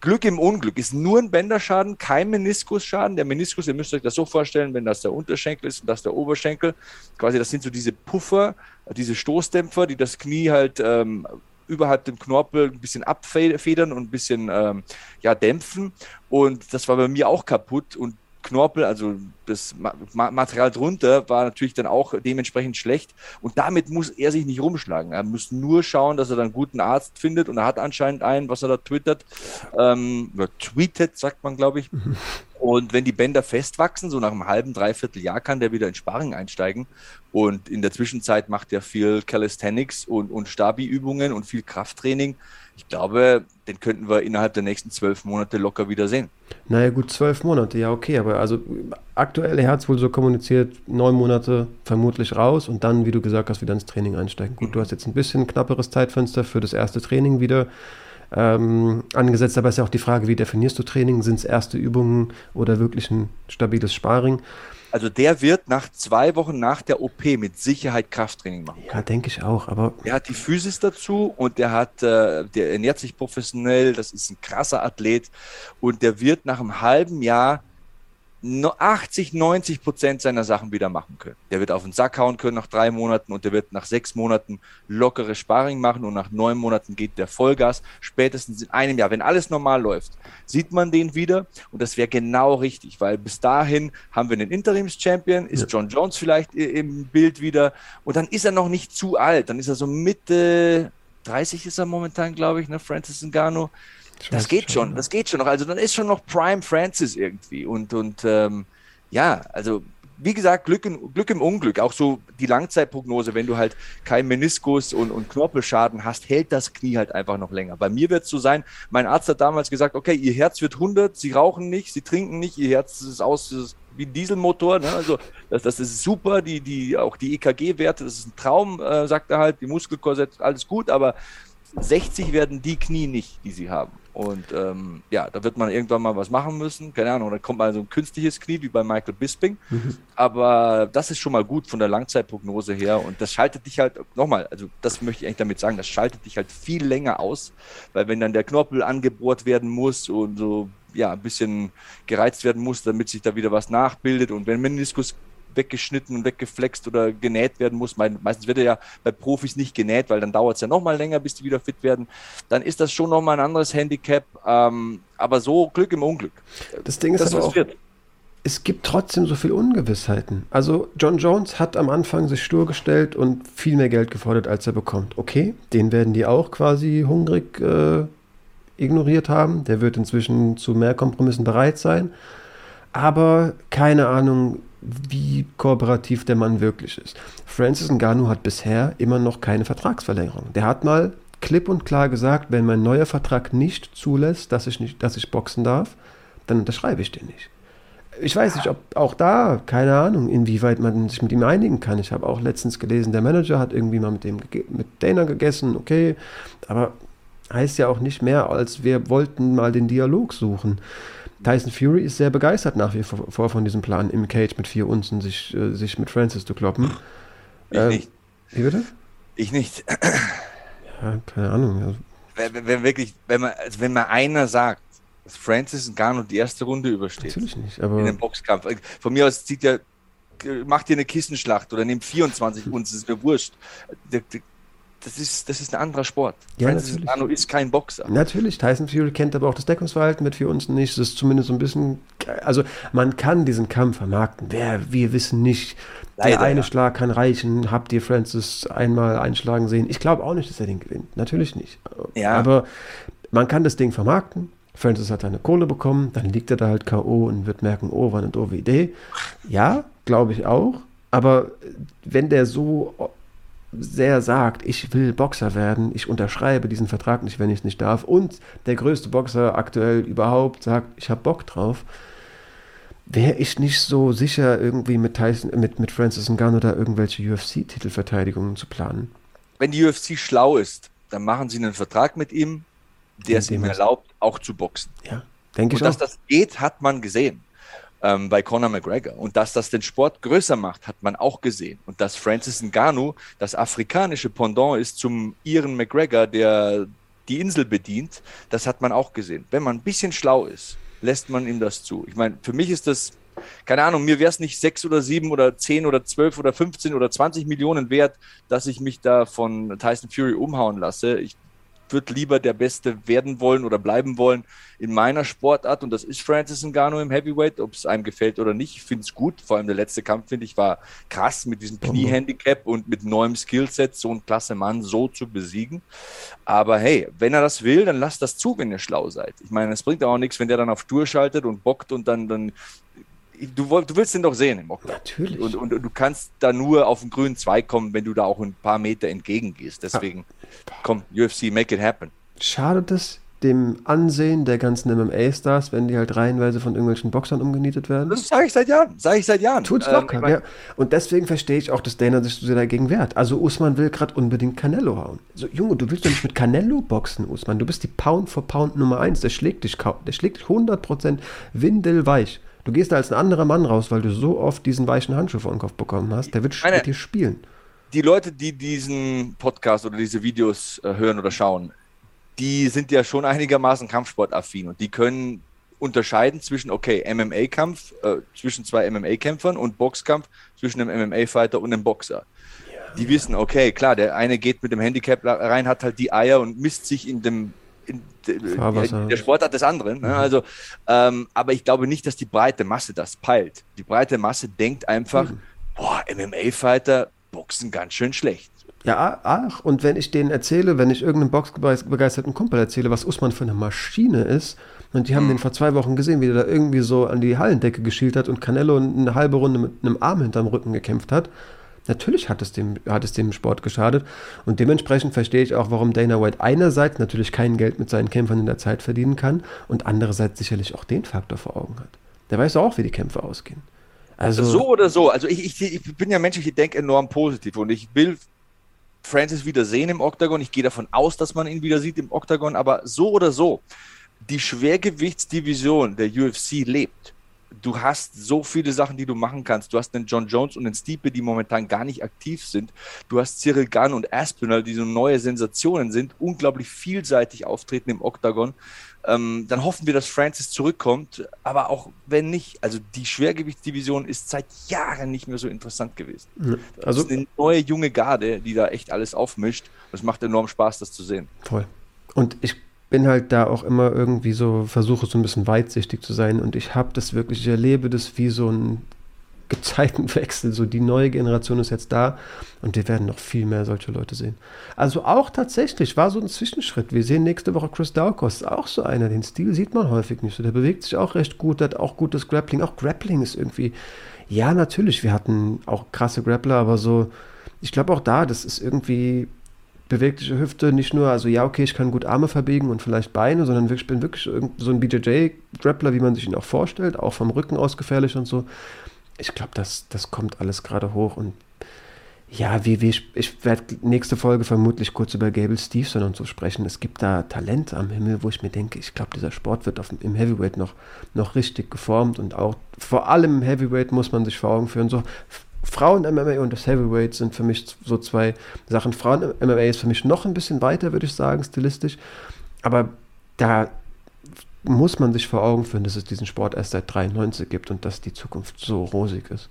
Speaker 1: Glück im Unglück ist nur ein Bänderschaden, kein Meniskusschaden. Der Meniskus, ihr müsst euch das so vorstellen, wenn das der Unterschenkel ist und das der Oberschenkel, quasi das sind so diese Puffer, diese Stoßdämpfer, die das Knie halt ähm, überhalb dem Knorpel ein bisschen abfedern und ein bisschen ähm, ja, dämpfen. Und das war bei mir auch kaputt. Und Knorpel, also das Material drunter, war natürlich dann auch dementsprechend schlecht. Und damit muss er sich nicht rumschlagen. Er muss nur schauen, dass er dann einen guten Arzt findet. Und er hat anscheinend einen, was er da twittert, ähm, tweetet, sagt man, glaube ich. <laughs> Und wenn die Bänder festwachsen, so nach einem halben, dreiviertel Jahr, kann der wieder in Sparring einsteigen. Und in der Zwischenzeit macht er viel Calisthenics und, und Stabi-Übungen und viel Krafttraining. Ich glaube, den könnten wir innerhalb der nächsten zwölf Monate locker wieder sehen.
Speaker 2: Naja, gut, zwölf Monate, ja, okay. Aber also aktuell, er hat es wohl so kommuniziert, neun Monate vermutlich raus und dann, wie du gesagt hast, wieder ins Training einsteigen. Gut, mhm. du hast jetzt ein bisschen knapperes Zeitfenster für das erste Training wieder ähm, angesetzt. Aber es ist ja auch die Frage, wie definierst du Training? Sind es erste Übungen oder wirklich ein stabiles Sparring?
Speaker 1: Also der wird nach zwei Wochen nach der OP mit Sicherheit Krafttraining machen.
Speaker 2: Ja, denke ich auch. Aber
Speaker 1: er hat die Physis dazu und der hat, äh, der ernährt sich professionell. Das ist ein krasser Athlet und der wird nach einem halben Jahr 80, 90 Prozent seiner Sachen wieder machen können. Der wird auf den Sack hauen können nach drei Monaten und der wird nach sechs Monaten lockere Sparring machen und nach neun Monaten geht der Vollgas. Spätestens in einem Jahr, wenn alles normal läuft, sieht man den wieder und das wäre genau richtig, weil bis dahin haben wir einen Interims-Champion, ist John Jones vielleicht im Bild wieder und dann ist er noch nicht zu alt, dann ist er so Mitte 30 ist er momentan, glaube ich, ne, Francis Ngannou das geht schon, schon, das geht schon noch. Also dann ist schon noch Prime Francis irgendwie. Und, und ähm, ja, also wie gesagt, Glück, in, Glück im Unglück. Auch so die Langzeitprognose, wenn du halt keinen Meniskus und, und Knorpelschaden hast, hält das Knie halt einfach noch länger. Bei mir wird es so sein, mein Arzt hat damals gesagt, okay, ihr Herz wird 100, sie rauchen nicht, sie trinken nicht, ihr Herz ist aus ist wie ein Dieselmotor. Ne? Also das, das ist super, die, die, auch die EKG-Werte, das ist ein Traum, äh, sagt er halt, die Muskelkorsett, alles gut, aber 60 werden die Knie nicht, die sie haben. Und ähm, ja, da wird man irgendwann mal was machen müssen. Keine Ahnung, dann kommt mal so ein künstliches Knie wie bei Michael Bisping. Mhm. Aber das ist schon mal gut von der Langzeitprognose her. Und das schaltet dich halt, nochmal, also das möchte ich eigentlich damit sagen, das schaltet dich halt viel länger aus. Weil wenn dann der Knorpel angebohrt werden muss und so ja, ein bisschen gereizt werden muss, damit sich da wieder was nachbildet. Und wenn Meniskus weggeschnitten und weggeflext oder genäht werden muss. Meistens wird er ja bei Profis nicht genäht, weil dann dauert es ja noch mal länger, bis die wieder fit werden. Dann ist das schon noch mal ein anderes Handicap. Ähm, aber so Glück im Unglück.
Speaker 2: Das Ding ist das, aber auch, wird. es gibt trotzdem so viele Ungewissheiten. Also John Jones hat am Anfang sich stur gestellt und viel mehr Geld gefordert, als er bekommt. Okay, den werden die auch quasi hungrig äh, ignoriert haben. Der wird inzwischen zu mehr Kompromissen bereit sein. Aber keine Ahnung, wie kooperativ der Mann wirklich ist. Francis Ngannou hat bisher immer noch keine Vertragsverlängerung. Der hat mal klipp und klar gesagt, wenn mein neuer Vertrag nicht zulässt, dass ich, nicht, dass ich boxen darf, dann unterschreibe ich den nicht. Ich weiß nicht, ob auch da, keine Ahnung, inwieweit man sich mit ihm einigen kann. Ich habe auch letztens gelesen, der Manager hat irgendwie mal mit, dem, mit Dana gegessen, okay, aber heißt ja auch nicht mehr, als wir wollten mal den Dialog suchen. Tyson Fury ist sehr begeistert nach wie vor von diesem Plan, im Cage mit vier Unzen sich, äh, sich mit Francis zu kloppen.
Speaker 1: Ich ähm, nicht.
Speaker 2: Wie bitte?
Speaker 1: Ich nicht.
Speaker 2: Ja, keine Ahnung.
Speaker 1: Wenn, wenn, wirklich, wenn man, also wenn mal einer sagt, dass Francis Ngannou die erste Runde übersteht.
Speaker 2: Natürlich nicht, aber.
Speaker 1: In einem Boxkampf. Von mir aus zieht ja, macht dir eine Kissenschlacht oder nimmt 24 <laughs> Unzen, ist mir wurscht. Der, der, das ist, das ist ein anderer Sport.
Speaker 2: Ja, Francis
Speaker 1: Ngannou ist kein Boxer.
Speaker 2: Natürlich, Tyson Fury kennt aber auch das Deckungsverhalten mit für uns nicht. Das ist zumindest so ein bisschen, also man kann diesen Kampf vermarkten. Wer, wir wissen nicht, Leider, der eine ja. Schlag kann reichen. Habt ihr Francis einmal einschlagen sehen? Ich glaube auch nicht, dass er den gewinnt. Natürlich nicht. Ja. Aber man kann das Ding vermarkten. Francis hat eine Kohle bekommen, dann liegt er da halt K.O. und wird merken, oh, war eine doofe Idee. Ja, glaube ich auch. Aber wenn der so sehr sagt, ich will Boxer werden, ich unterschreibe diesen Vertrag nicht, wenn ich es nicht darf, und der größte Boxer aktuell überhaupt sagt, ich habe Bock drauf, wäre ich nicht so sicher, irgendwie mit, Tyson, mit, mit Francis Ngannou oder irgendwelche UFC-Titelverteidigungen zu planen.
Speaker 1: Wenn die UFC schlau ist, dann machen sie einen Vertrag mit ihm, der es ihm erlaubt, auch zu boxen.
Speaker 2: Ja, denke ich
Speaker 1: Und dass das geht, hat man gesehen ähm, bei Conor McGregor. Und dass das den Sport größer macht, hat man auch gesehen. Und dass Francis Ngannou das afrikanische Pendant ist zum Iren McGregor, der die Insel bedient, das hat man auch gesehen. Wenn man ein bisschen schlau ist, lässt man ihm das zu. Ich meine, für mich ist das, keine Ahnung, mir wäre es nicht sechs oder sieben oder zehn oder zwölf oder 15 oder 20 Millionen wert, dass ich mich da von Tyson Fury umhauen lasse. Ich würde lieber der Beste werden wollen oder bleiben wollen in meiner Sportart und das ist Francis Ngannou im Heavyweight, ob es einem gefällt oder nicht. Ich finde es gut. Vor allem der letzte Kampf, finde ich, war krass mit diesem Kniehandicap und mit neuem Skillset so einen klasse Mann so zu besiegen. Aber hey, wenn er das will, dann lasst das zu, wenn ihr schlau seid. Ich meine, es bringt auch nichts, wenn der dann auf Tour schaltet und bockt und dann, dann du, du willst den doch sehen im Oktober.
Speaker 2: Natürlich.
Speaker 1: Und, und, und, du kannst da nur auf den grünen Zweig kommen, wenn du da auch ein paar Meter entgegengehst. Deswegen, ah. komm, UFC, make it happen.
Speaker 2: Schadet es dem Ansehen der ganzen MMA-Stars, wenn die halt reihenweise von irgendwelchen Boxern umgenietet werden?
Speaker 1: Das sage ich seit Jahren. Sage ich seit Jahren.
Speaker 2: Tut's locker. Ähm, ja. Und deswegen verstehe ich auch, dass Dana sich so sehr dagegen wehrt. Also Usman will gerade unbedingt Canelo hauen. So, Junge, du willst doch nicht mit Canelo boxen, Usman. Du bist die Pound for Pound Nummer 1. Der schlägt dich, der schlägt dich 100% windelweich. Du gehst da als ein anderer Mann raus, weil du so oft diesen weichen Handschuh vor den Kopf bekommen hast. Der wird
Speaker 1: Meine-
Speaker 2: mit dir spielen.
Speaker 1: die Leute, die diesen Podcast oder diese Videos äh, hören oder schauen, die sind ja schon einigermaßen kampfsportaffin und die können unterscheiden zwischen, okay, MMA-Kampf äh, zwischen zwei MMA-Kämpfern und Boxkampf zwischen einem MMA-Fighter und einem Boxer. Die wissen, okay, klar, der eine geht mit dem Handicap rein, hat halt die Eier und misst sich in dem in, de-
Speaker 2: Fahrwasser.
Speaker 1: in der Sportart des anderen. Ne? Also, ähm, aber ich glaube nicht, dass die breite Masse das peilt. Die breite Masse denkt einfach, boah, MMA-Fighter boxen ganz schön schlecht.
Speaker 2: Ja, ach, und wenn ich denen erzähle, wenn ich irgendeinem boxbegeisterten Kumpel erzähle, was Usman für eine Maschine ist, und die haben den vor zwei Wochen gesehen, wie der da irgendwie so an die Hallendecke geschielt hat und Canelo eine halbe Runde mit einem Arm hinterm Rücken gekämpft hat, natürlich hat es dem, hat es dem Sport geschadet. Und dementsprechend verstehe ich auch, warum Dana White einerseits natürlich kein Geld mit seinen Kämpfern in der Zeit verdienen kann und andererseits sicherlich auch den Faktor vor Augen hat. Der weiß auch, wie die Kämpfe ausgehen. Also,
Speaker 1: so oder so. Also ich, ich, ich bin ja Mensch, ich denke enorm positiv und ich will Francis wieder sehen im Oktagon. Ich gehe davon aus, dass man ihn wieder sieht im Oktagon, aber so oder so, die Schwergewichtsdivision der UFC lebt. Du hast so viele Sachen, die du machen kannst. Du hast einen John Jones und einen Stipe, die momentan gar nicht aktiv sind. Du hast Cyril Gunn und Aspinall, die so neue Sensationen sind, unglaublich vielseitig auftreten im Oktagon. Ähm, dann hoffen wir, dass Francis zurückkommt. Aber auch wenn nicht, also die Schwergewichtsdivision ist seit Jahren nicht mehr so interessant gewesen. Das
Speaker 2: also
Speaker 1: ist eine neue junge Garde, die da echt alles aufmischt. Es macht enorm Spaß, das zu sehen.
Speaker 2: Voll. Und ich bin halt da auch immer irgendwie so, versuche so ein bisschen weitsichtig zu sein und ich habe das wirklich, ich erlebe das wie so ein Gezeitenwechsel. So die neue Generation ist jetzt da und wir werden noch viel mehr solche Leute sehen. Also auch tatsächlich war so ein Zwischenschritt. Wir sehen nächste Woche Chris Daukos, auch so einer. Den Stil sieht man häufig nicht so. Der bewegt sich auch recht gut, hat auch gutes Grappling. Auch Grappling ist irgendwie, ja, natürlich, wir hatten auch krasse Grappler, aber so, ich glaube auch da, das ist irgendwie bewegliche Hüfte, nicht nur, also ja, okay, ich kann gut Arme verbiegen und vielleicht Beine, sondern ich bin wirklich so ein BJJ-Grappler, wie man sich ihn auch vorstellt, auch vom Rücken aus gefährlich und so. Ich glaube, das, das kommt alles gerade hoch und ja, wie, wie ich, ich werde nächste Folge vermutlich kurz über Gable Stevenson und so sprechen. Es gibt da Talent am Himmel, wo ich mir denke, ich glaube, dieser Sport wird auf, im Heavyweight noch, noch richtig geformt und auch vor allem im Heavyweight muss man sich vor Augen führen. So, Frauen-MMA und das Heavyweight sind für mich so zwei Sachen. Frauen-MMA ist für mich noch ein bisschen weiter, würde ich sagen, stilistisch. Aber da muss man sich vor Augen führen, dass es diesen Sport erst seit 93 gibt und dass die Zukunft so rosig ist.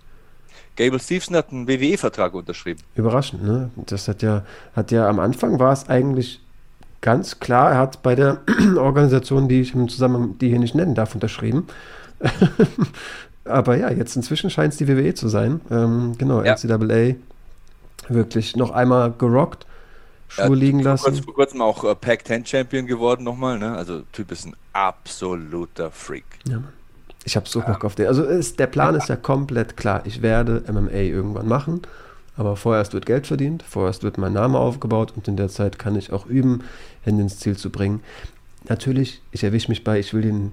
Speaker 1: Gable Stevenson hat einen WWE-Vertrag unterschrieben.
Speaker 2: Überraschend, ne? Das hat ja, hat ja am Anfang war es eigentlich ganz klar, er hat bei der <clears throat> Organisation, die ich im Zusammenhang, die hier nicht nennen darf, unterschrieben. <laughs> Aber ja, jetzt inzwischen scheint es die WWE zu sein. Ähm, genau,
Speaker 1: Ja.
Speaker 2: NCAA wirklich noch einmal gerockt, Schuhe
Speaker 1: Ja,
Speaker 2: liegen
Speaker 1: kurz,
Speaker 2: lassen.
Speaker 1: vor kurzem auch äh, Pac-10 Champion geworden nochmal. Ne? Also Typ ist ein absoluter Freak.
Speaker 2: Ja. Ich habe so Bock auf den. Also ist, der Plan ist ja komplett klar. Ich werde MMA irgendwann machen, aber vorerst wird Geld verdient, vorerst wird mein Name aufgebaut und in der Zeit kann ich auch üben, Hände ins Ziel zu bringen. Natürlich, ich erwische mich bei, ich will den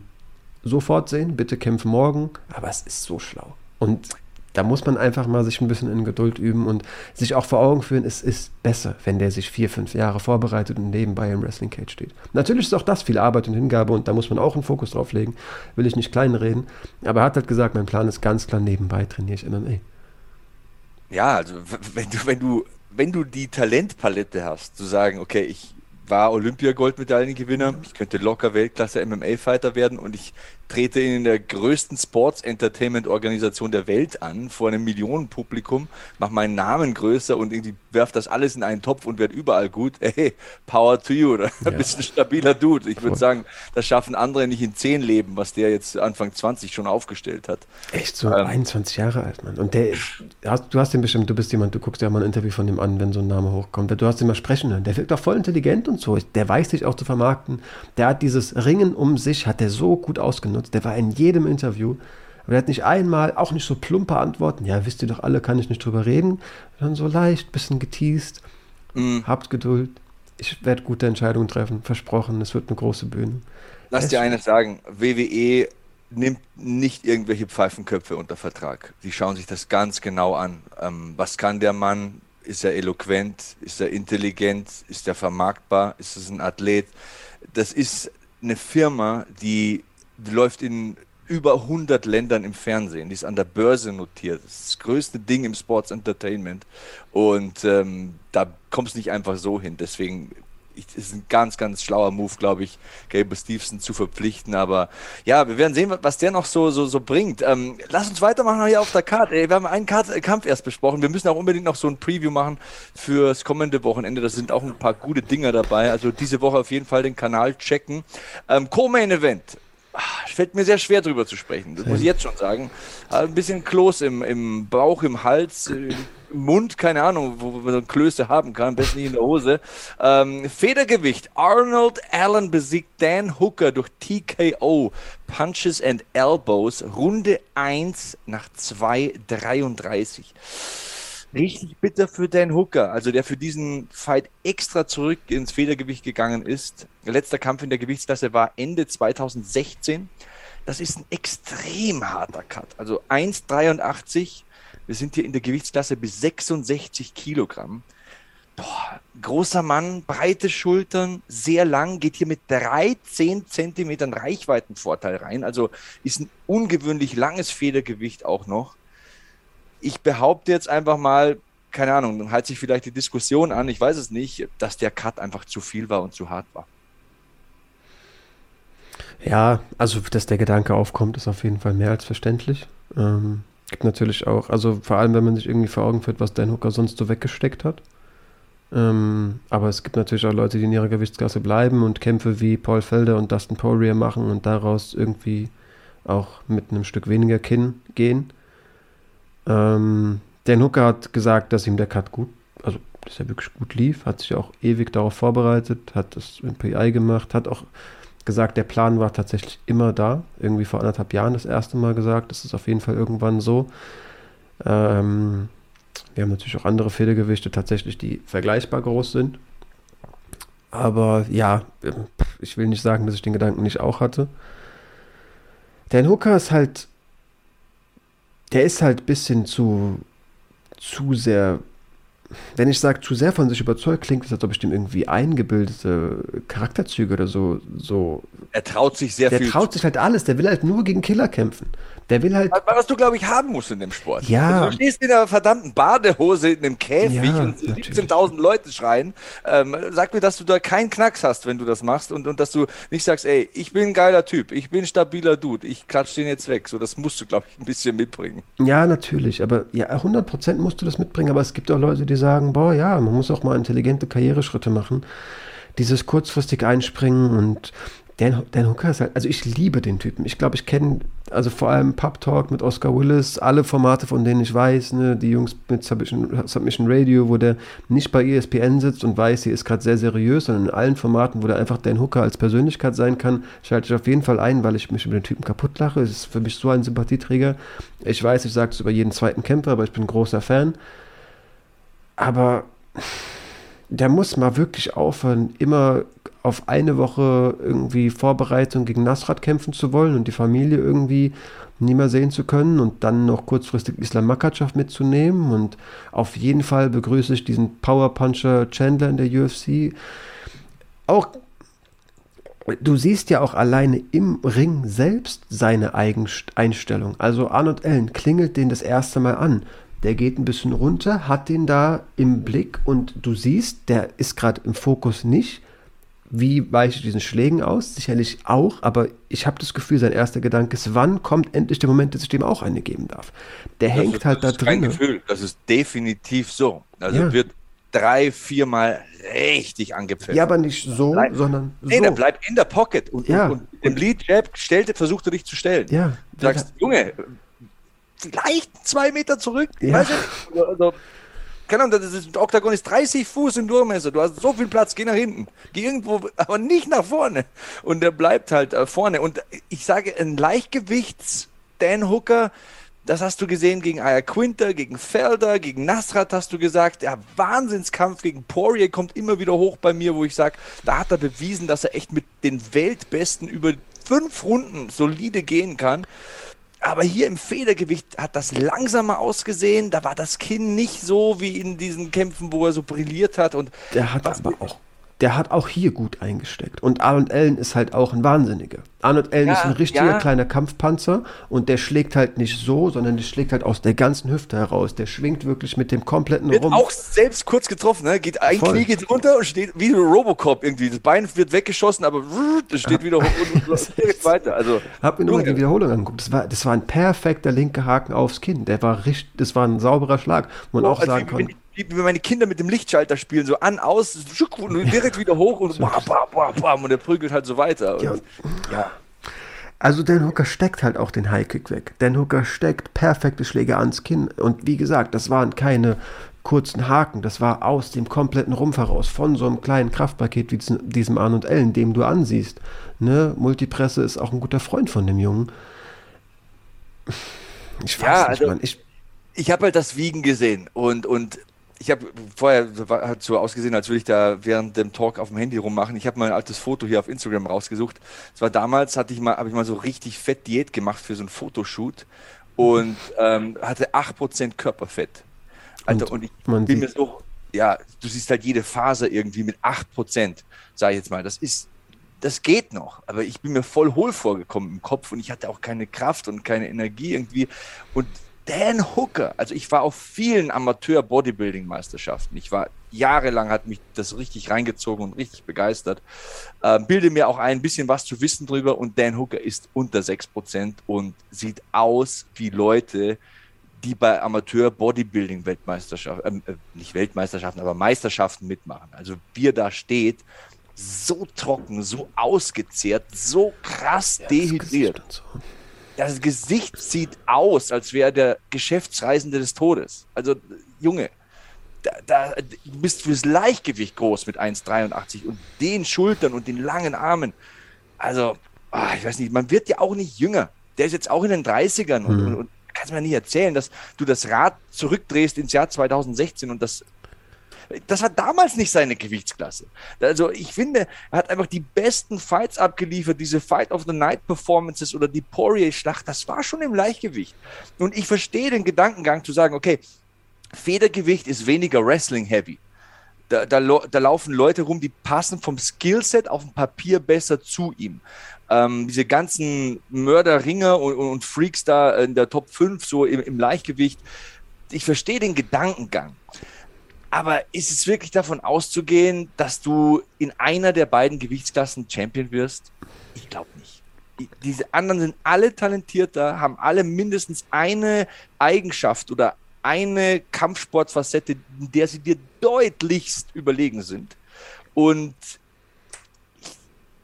Speaker 2: sofort sehen, bitte kämpfen morgen, aber es ist so schlau. Und da muss man einfach mal sich ein bisschen in Geduld üben und sich auch vor Augen führen, es ist besser, wenn der sich vier, fünf Jahre vorbereitet und nebenbei im Wrestling Cage steht. Natürlich ist auch das viel Arbeit und Hingabe und da muss man auch einen Fokus drauf legen, will ich nicht kleinreden, aber er hat halt gesagt, mein Plan ist ganz klar, nebenbei trainiere ich MMA.
Speaker 1: Ja, also wenn du, wenn du, wenn du die Talentpalette hast, zu sagen, okay, ich war Olympiagoldmedaillengewinner, ich könnte locker Weltklasse MMA-Fighter werden und ich trete in der größten Sports-Entertainment-Organisation der Welt an, vor einem Millionenpublikum, mache meinen Namen größer und irgendwie werf das alles in einen Topf und werde überall gut. <laughs> Hey, Power to you, oder?
Speaker 2: Ja.
Speaker 1: Bist ein stabiler Dude. Ich würde sagen, das schaffen andere nicht in zehn Leben, was der jetzt Anfang 20 schon aufgestellt hat.
Speaker 2: Echt so
Speaker 1: Ähm.
Speaker 2: 21 Jahre alt, Mann. Und der, hast, du hast den bestimmt, du bist jemand, du guckst ja mal ein Interview von dem an, wenn so ein Name hochkommt. Du hast ihn mal sprechen hören. Der wirkt auch voll intelligent und so. Der weiß sich auch zu vermarkten. Der hat dieses Ringen um sich, hat der so gut ausgenutzt. Der war in jedem Interview. Aber der hat nicht einmal, auch nicht so plumpe Antworten. Ja, wisst ihr doch alle, kann ich nicht drüber reden. Sondern so leicht, bisschen geteased.
Speaker 1: Mm.
Speaker 2: Habt Geduld. Ich werde gute Entscheidungen treffen. Versprochen, es wird eine große Bühne.
Speaker 1: Lass
Speaker 2: Es-
Speaker 1: dir eines sagen, WWE nimmt nicht irgendwelche Pfeifenköpfe unter Vertrag. Die schauen sich das ganz genau an. Ähm, was kann der Mann? Ist er eloquent? Ist er intelligent? Ist er vermarktbar? Ist es ein Athlet? Das ist eine Firma, die, die läuft in über 100 Ländern im Fernsehen. Die ist an der Börse notiert. Das ist das größte Ding im Sports Entertainment. Und ähm, da kommst du nicht einfach so hin. Deswegen ich, ist ein ganz, ganz schlauer Move, glaube ich, Gable Stevenson zu verpflichten. Aber ja, wir werden sehen, was der noch so, so, so bringt. Ähm, lass uns weitermachen hier auf der Karte. Wir haben einen Kart Kampf erst besprochen. Wir müssen auch unbedingt noch so ein Preview machen fürs kommende Wochenende. Da sind auch ein paar gute Dinger dabei. Also diese Woche auf jeden Fall den Kanal checken. Ähm, Co-Main Event. Ach, fällt mir sehr schwer drüber zu sprechen. Das muss ich jetzt schon sagen. Ein bisschen Kloß im, im Bauch, im Hals, im Mund, keine Ahnung, wo man so Klöße haben kann, besten nicht in der Hose. Ähm, Federgewicht. Arnold Allen besiegt Dan Hooker durch TKO. Punches and Elbows. Runde 1 nach 2,33 richtig bitter für Dan Hooker, also der für diesen Fight extra zurück ins Federgewicht gegangen ist. Der letzte Kampf in der Gewichtsklasse war Ende 2016. Das ist ein extrem harter Cut. Also 1,83. Wir sind hier in der Gewichtsklasse bis 66 Kilogramm. Boah, großer Mann, breite Schultern, sehr lang, geht hier mit 13 Zentimetern Reichweitenvorteil rein. Also ist ein ungewöhnlich langes Federgewicht auch noch ich behaupte jetzt einfach mal, keine Ahnung, dann halt sich vielleicht die Diskussion an, ich weiß es nicht, dass der Cut einfach zu viel war und zu hart war.
Speaker 2: Ja, also dass der Gedanke aufkommt, ist auf jeden Fall mehr als verständlich. Ähm, gibt natürlich auch, also vor allem, wenn man sich irgendwie vor Augen führt, was Dan Hooker sonst so weggesteckt hat. Ähm, aber es gibt natürlich auch Leute, die in ihrer Gewichtsklasse bleiben und Kämpfe wie Paul Felder und Dustin Poirier machen und daraus irgendwie auch mit einem Stück weniger Kinn gehen. Ähm, Dan Hooker hat gesagt, dass ihm der Cut gut, also dass er wirklich gut lief, hat sich auch ewig darauf vorbereitet, hat das im PI gemacht, hat auch gesagt, der Plan war tatsächlich immer da. Irgendwie vor anderthalb Jahren das erste Mal gesagt, das ist auf jeden Fall irgendwann so. Ähm, wir haben natürlich auch andere Federgewichte tatsächlich, die vergleichbar groß sind. Aber ja, ich will nicht sagen, dass ich den Gedanken nicht auch hatte. Dan Hooker ist halt der ist halt ein bisschen zu, zu sehr, wenn ich sage, zu sehr von sich überzeugt, klingt es, als ob ich dem irgendwie eingebildete Charakterzüge oder so, so.
Speaker 1: Er traut sich sehr
Speaker 2: der
Speaker 1: viel.
Speaker 2: Der traut sich halt alles, der will halt nur gegen Killer kämpfen. Der will halt.
Speaker 1: Was du, glaube ich, haben musst in dem Sport.
Speaker 2: Ja.
Speaker 1: Also, du stehst in einer verdammten Badehose in einem Käfig
Speaker 2: Ja,
Speaker 1: und 17.000 Leute schreien. Ähm, sag mir, dass du da keinen Knacks hast, wenn du das machst und, und dass du nicht sagst, ey, ich bin ein geiler Typ, ich bin ein stabiler Dude, ich klatsch den jetzt weg. So, das musst du, glaube ich, ein bisschen mitbringen.
Speaker 2: Ja, natürlich, aber ja, 100% musst du das mitbringen, aber es gibt auch Leute, die sagen, boah, ja, man muss auch mal intelligente Karriereschritte machen. Dieses kurzfristig einspringen und Dan, Dan Hooker ist halt, also ich liebe den Typen. Ich glaube, ich kenne, also vor allem Pub Talk mit Oscar Willis, alle Formate, von denen ich weiß, ne, die Jungs mit Submission, Submission Radio, wo der nicht bei ESPN sitzt und weiß, sie ist gerade sehr seriös, sondern in allen Formaten, wo der einfach Dan Hooker als Persönlichkeit sein kann, schalte ich auf jeden Fall ein, weil ich mich über den Typen kaputt lache. Es ist für mich so ein Sympathieträger. Ich weiß, ich sage es über jeden zweiten Kämpfer, aber ich bin großer Fan. Aber der muss mal wirklich aufhören, immer auf eine Woche irgendwie Vorbereitung gegen Nasrat kämpfen zu wollen und die Familie irgendwie nie mehr sehen zu können und dann noch kurzfristig Islam Makachev mitzunehmen. Und auf jeden Fall begrüße ich diesen Power Puncher Chandler in der UFC. Auch du siehst ja auch alleine im Ring selbst seine Einstellung. Also Arnold Allen klingelt den das erste Mal an. Der geht ein bisschen runter, hat den da im Blick und du siehst, der ist gerade im Fokus nicht. Wie weiche ich diesen Schlägen aus? Sicherlich auch, aber ich habe das Gefühl, sein erster Gedanke ist, wann kommt endlich der Moment, dass ich dem auch eine geben darf? Der
Speaker 1: das
Speaker 2: hängt
Speaker 1: ist,
Speaker 2: halt da
Speaker 1: ist kein
Speaker 2: drin.
Speaker 1: Gefühl, das ist definitiv so. Also
Speaker 2: Ja.
Speaker 1: wird drei, viermal richtig angepfiffen.
Speaker 2: Ja, aber nicht so,
Speaker 1: Bleib-
Speaker 2: sondern so.
Speaker 1: Nee, der bleibt in der Pocket und,
Speaker 2: Ja.
Speaker 1: und, und im Lead Jab stellt, versucht er dich zu stellen.
Speaker 2: Ja,
Speaker 1: Du sagst, Junge, vielleicht zwei Meter zurück.
Speaker 2: Ja.
Speaker 1: Weiß ich nicht. Also, keine Ahnung, das ist, Oktagon ist 30 Fuß im Durchmesser. Du hast so viel Platz, geh nach hinten. Geh irgendwo, aber nicht nach vorne. Und der bleibt halt äh, vorne. Und ich sage, ein Leichtgewichts Dan Hooker, das hast du gesehen gegen Aya Quinter, gegen Felder, gegen Nasrat hast du gesagt. Der Wahnsinnskampf gegen Poirier kommt immer wieder hoch bei mir, wo ich sage, da hat er bewiesen, dass er echt mit den Weltbesten über fünf Runden solide gehen kann. Aber hier im Federgewicht hat das langsamer ausgesehen. Da war das Kinn nicht so wie in diesen Kämpfen, wo er so brilliert hat. Und
Speaker 2: Der hat aber auch der hat auch hier gut eingesteckt. Und Arnold Allen ist halt auch ein Wahnsinniger. Arnold Allen ja, ist ein richtiger ja. kleiner Kampfpanzer und der schlägt halt nicht so, sondern der schlägt halt aus der ganzen Hüfte heraus. Der schwingt wirklich mit dem kompletten
Speaker 1: wird Rumpf. auch selbst kurz getroffen, ne? Geht ein Voll. Knie geht runter und steht wie ein Robocop irgendwie. Das Bein wird weggeschossen, aber es steht wieder hoch und, <laughs> geht weiter. Also,
Speaker 2: hab mir nur die Wiederholung angeguckt. Das war, das war ein perfekter linker Haken aufs Kinn. Der war richtig, das war ein sauberer Schlag, wo man oh, auch also sagen kann
Speaker 1: wie, wie meine Kinder mit dem Lichtschalter spielen, so an, aus, und direkt wieder hoch und bam, bam, bam, und der prügelt halt so weiter. Und,
Speaker 2: ja. ja. Also Dan Hooker steckt halt auch den Highkick weg. Dan Hooker steckt perfekte Schläge ans Kinn. Und wie gesagt, das waren keine kurzen Haken, das war aus dem kompletten Rumpf heraus, von so einem kleinen Kraftpaket wie diesem Arn und Ellen, dem du ansiehst. Ne? Multipresse ist auch ein guter Freund von dem Jungen.
Speaker 1: Ich weiß ja, nicht, also, Mann. Ich, ich habe halt das Wiegen gesehen und, und ich habe vorher hat so ausgesehen, als würde ich da während dem Talk auf dem Handy rummachen. Ich habe mal ein altes Foto hier auf Instagram rausgesucht. Es war damals, hatte ich mal, habe ich mal so richtig fett Diät gemacht für so ein Fotoshoot und ähm, hatte 8% Körperfett. Alter, und, und ich bin mir so, ja, du siehst halt jede Faser irgendwie mit 8%, sage ich jetzt mal. Das ist, das geht noch, aber ich bin mir voll hohl vorgekommen im Kopf und ich hatte auch keine Kraft und keine Energie irgendwie. Und Dan Hooker, also ich war auf vielen Amateur-Bodybuilding-Meisterschaften. Ich war jahrelang, hat mich das richtig reingezogen und richtig begeistert. Äh, bilde mir auch ein bisschen was zu wissen drüber und Dan Hooker ist unter 6% und sieht aus wie Leute, die bei Amateur-Bodybuilding-Weltmeisterschaften, äh, nicht Weltmeisterschaften, aber Meisterschaften mitmachen. Also wie er da steht, so trocken, so ausgezehrt, so krass ja, dehydriert. So das Gesicht sieht aus, als wäre der Geschäftsreisende des Todes. Also, Junge, da, da, du bist fürs Leichtgewicht groß mit 1,83 und den Schultern und den langen Armen. Also, oh, ich weiß nicht, man wird ja auch nicht jünger. Der ist jetzt auch in den 30ern und, mhm. und, und kannst mir nicht erzählen, dass du das Rad zurückdrehst ins Jahr 2016 und das das war damals nicht seine Gewichtsklasse. Also ich finde, er hat einfach die besten Fights abgeliefert, diese Fight of the Night Performances oder die Poirier-Schlacht, das war schon im Leichtgewicht. Und ich verstehe den Gedankengang zu sagen, okay, Federgewicht ist weniger Wrestling-heavy. Da, da, da, laufen Leute rum, die passen vom Skillset auf dem Papier besser zu ihm. Ähm, diese ganzen Mörderringer und, und, Freaks da in der Top 5, so im, im Leichtgewicht. Ich verstehe den Gedankengang. Aber ist es wirklich davon auszugehen, dass du in einer der beiden Gewichtsklassen Champion wirst? Ich glaube nicht. Diese anderen sind alle talentierter, haben alle mindestens eine Eigenschaft oder eine Kampfsportfacette, in der sie dir deutlichst überlegen sind. Und ich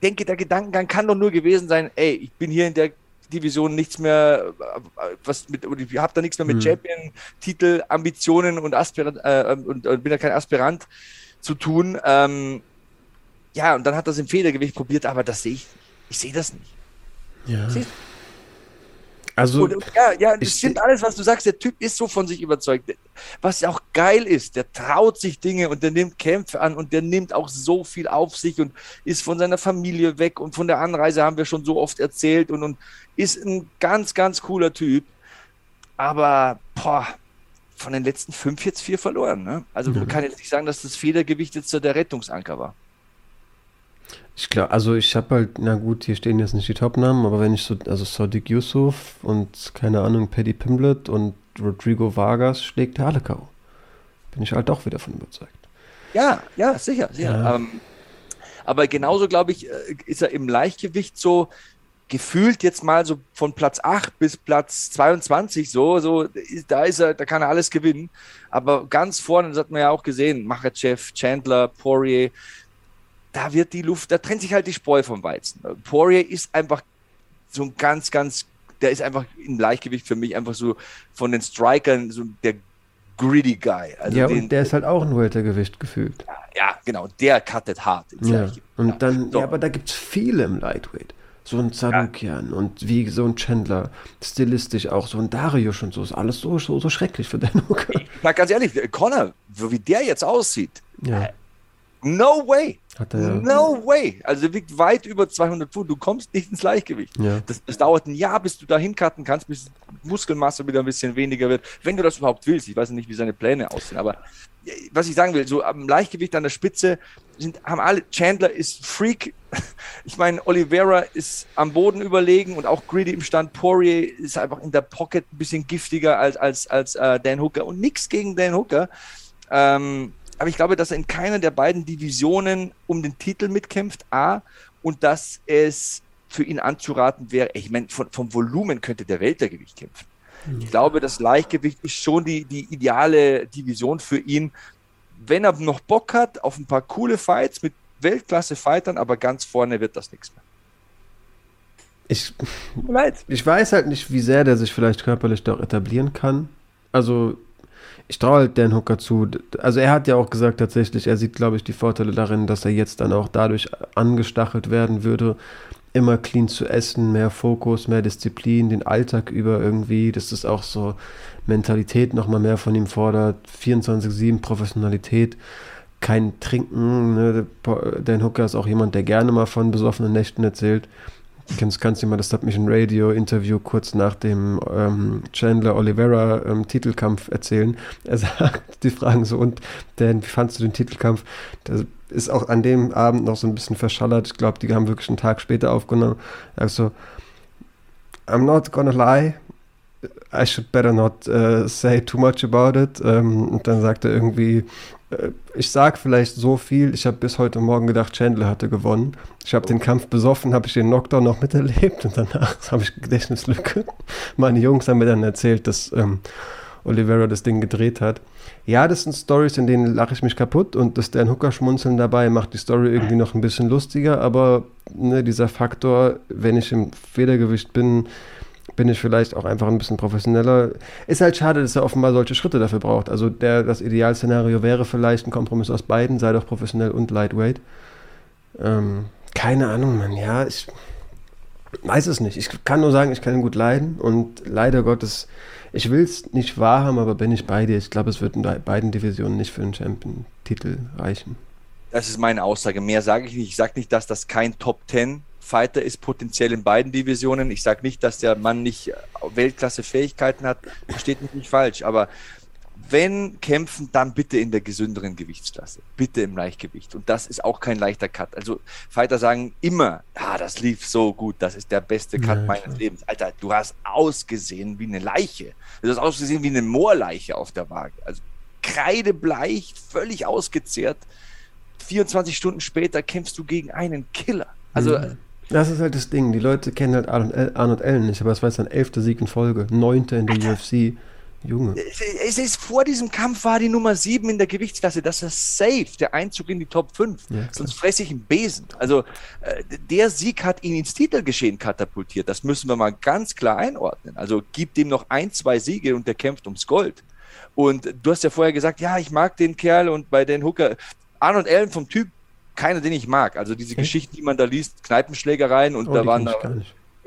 Speaker 1: denke, der Gedankengang kann doch nur gewesen sein, ey, ich bin hier in der Division nichts mehr, was mit, ich habe da nichts mehr mit hm. Champion-Titel, Ambitionen und, Aspirant, äh, und, und, bin da kein Aspirant zu tun. Ähm, ja, und dann hat das im Federgewicht probiert, aber das sehe ich, ich sehe das nicht.
Speaker 2: Ja.
Speaker 1: Also, und, ja, ja, das stimmt alles, was du sagst. Der Typ ist so von sich überzeugt. Was auch geil ist, der traut sich Dinge und der nimmt Kämpfe an und der nimmt auch so viel auf sich und ist von seiner Familie weg und von der Anreise haben wir schon so oft erzählt und, und ist ein ganz, ganz cooler Typ. Aber, boah, von den letzten fünf jetzt vier verloren. Ne? Also, man kann jetzt nicht sagen, dass das Federgewicht jetzt so der Rettungsanker war.
Speaker 2: Ich glaube, also ich habe halt, na gut, hier stehen jetzt nicht die Top-Namen, aber wenn ich so, also Sadiq Yusuf und keine Ahnung, Paddy Pimblett und Rodrigo Vargas schlägt der alle K.O. Bin ich halt auch wieder von überzeugt.
Speaker 1: Ja, ja, sicher, sicher. Ja. Ähm, aber genauso, glaube ich, äh, ist er im Leichtgewicht so gefühlt jetzt mal so von Platz 8 bis Platz 22, so, so, da ist er, da kann er alles gewinnen. Aber ganz vorne, das hat man ja auch gesehen, Machachev, Chandler, Poirier, da wird die Luft, da trennt sich halt die Spreu vom Weizen. Poirier ist einfach so ein ganz, ganz, der ist einfach im Leichtgewicht für mich einfach so von den Strikern so der gritty Guy.
Speaker 2: Also ja, den, und der ist halt auch ein Weltergewicht gefühlt.
Speaker 1: Ja, ja, genau, der cuttet hart.
Speaker 2: Ja, und dann, so. ja, aber da gibt es viele im Lightweight. So ein Zanukian ja. und wie so ein Chandler, stilistisch auch, so ein Darius und so, ist alles so, so, so schrecklich für den
Speaker 1: Ich sag ganz ehrlich, Connor, so wie der jetzt aussieht, ja. No way. No way. Also er wiegt weit über 200 Pfund. Du kommst nicht ins Leichtgewicht. Ja. Das, das, dauert ein Jahr, bis du dahin cutten kannst, bis Muskelmasse wieder ein bisschen weniger wird. Wenn du das überhaupt willst. Ich weiß nicht, wie seine Pläne aussehen. Aber was ich sagen will, so am Leichtgewicht an der Spitze sind, haben alle, Chandler ist Freak. <laughs> Ich meine, Oliveira ist am Boden überlegen und auch Greedy im Stand. Poirier ist einfach in der Pocket ein bisschen giftiger als, als, als äh, Dan Hooker. Und nichts gegen Dan Hooker. Ähm, aber ich glaube, dass er in keiner der beiden Divisionen um den Titel mitkämpft, A, und dass es für ihn anzuraten wäre, ich meine, von, vom Volumen könnte der Weltergewicht kämpfen. Ich glaube, das Leichtgewicht ist schon die, die ideale Division für ihn, wenn er noch Bock hat auf ein paar coole Fights mit Weltklasse-Fightern, aber ganz vorne wird das nichts mehr.
Speaker 2: Ich, ich weiß halt nicht, wie sehr der sich vielleicht körperlich doch etablieren kann. Also ich traue halt Dan Hooker zu. Also er hat ja auch gesagt tatsächlich, er sieht, glaube ich, die Vorteile darin, dass er jetzt dann auch dadurch angestachelt werden würde, immer clean zu essen, mehr Fokus, mehr Disziplin, den Alltag über irgendwie, dass das auch so Mentalität nochmal mehr von ihm fordert, 24-7 Professionalität, kein Trinken. Ne? Dan Hooker ist auch jemand, der gerne mal von besoffenen Nächten erzählt. Kennst, kannst du mal das Submission Radio Interview kurz nach dem ähm, Chandler Oliveira ähm, Titelkampf erzählen. <laughs> Er sagt, die fragen so, und Dan, wie fandst du den Titelkampf? Das ist auch an dem Abend noch so ein bisschen verschallert. Ich glaube, die haben wirklich einen Tag später aufgenommen. Also, I'm not gonna lie, I should better not uh, say too much about it. Ähm, und dann sagt er irgendwie, ich sag vielleicht so viel, ich habe bis heute Morgen gedacht, Chandler hatte gewonnen. Ich habe den Kampf besoffen, habe ich den Knockdown noch miterlebt und danach <laughs> habe ich Gedächtnislücke. Meine Jungs haben mir dann erzählt, dass ähm, Oliveira das Ding gedreht hat. Ja, das sind Stories, in denen lache ich mich kaputt und das Dan Hooker schmunzeln dabei macht die Story irgendwie noch ein bisschen lustiger, aber ne, dieser Faktor, wenn ich im Federgewicht bin, bin ich vielleicht auch einfach ein bisschen professioneller. Ist halt schade, dass er offenbar solche Schritte dafür braucht. Also der, das Idealszenario wäre vielleicht ein Kompromiss aus beiden, sei doch professionell und lightweight. Ähm, keine Ahnung, Mann. Ja, ich weiß es nicht. Ich kann nur sagen, ich kann ihn gut leiden und leider Gottes, ich will es nicht wahrhaben, aber bin ich bei dir. Ich glaube, es wird in beiden Divisionen nicht für den Champion-Titel reichen.
Speaker 1: Das ist meine Aussage. Mehr sage ich nicht. Ich sage nicht, dass das kein Top 10 Fighter ist, potenziell in beiden Divisionen. Ich sage nicht, dass der Mann nicht Weltklasse-Fähigkeiten hat, versteht mich nicht falsch, aber wenn kämpfen, dann bitte in der gesünderen Gewichtsklasse. Bitte im Leichtgewicht. Und das ist auch kein leichter Cut. Also Fighter sagen immer, ah, das lief so gut, das ist der beste Cut ja, meines Lebens. Alter, du hast ausgesehen wie eine Leiche. Du hast ausgesehen wie eine Moorleiche auf der Waage. Also kreidebleich, völlig ausgezehrt. 24 Stunden später kämpfst du gegen einen Killer. Also mhm.
Speaker 2: Das ist halt das Ding. Die Leute kennen halt Arnold Allen nicht, aber es war jetzt sein elfter Sieg in Folge, neunter in der Alter. UFC. Junge.
Speaker 1: Es ist vor diesem Kampf war die Nummer 7 in der Gewichtsklasse. Das ist safe, der Einzug in die Top 5. Ja, Sonst fresse ich einen Besen. Also äh, der Sieg hat ihn ins Titelgeschehen katapultiert. Das müssen wir mal ganz klar einordnen. Also gibt ihm noch ein, zwei Siege und der kämpft ums Gold. Und du hast ja vorher gesagt, ja, ich mag den Kerl und bei den Hooker. Arnold Allen vom Typ keiner, den ich mag. Also diese okay. Geschichten, die man da liest, Kneipenschlägereien und oh, da waren da,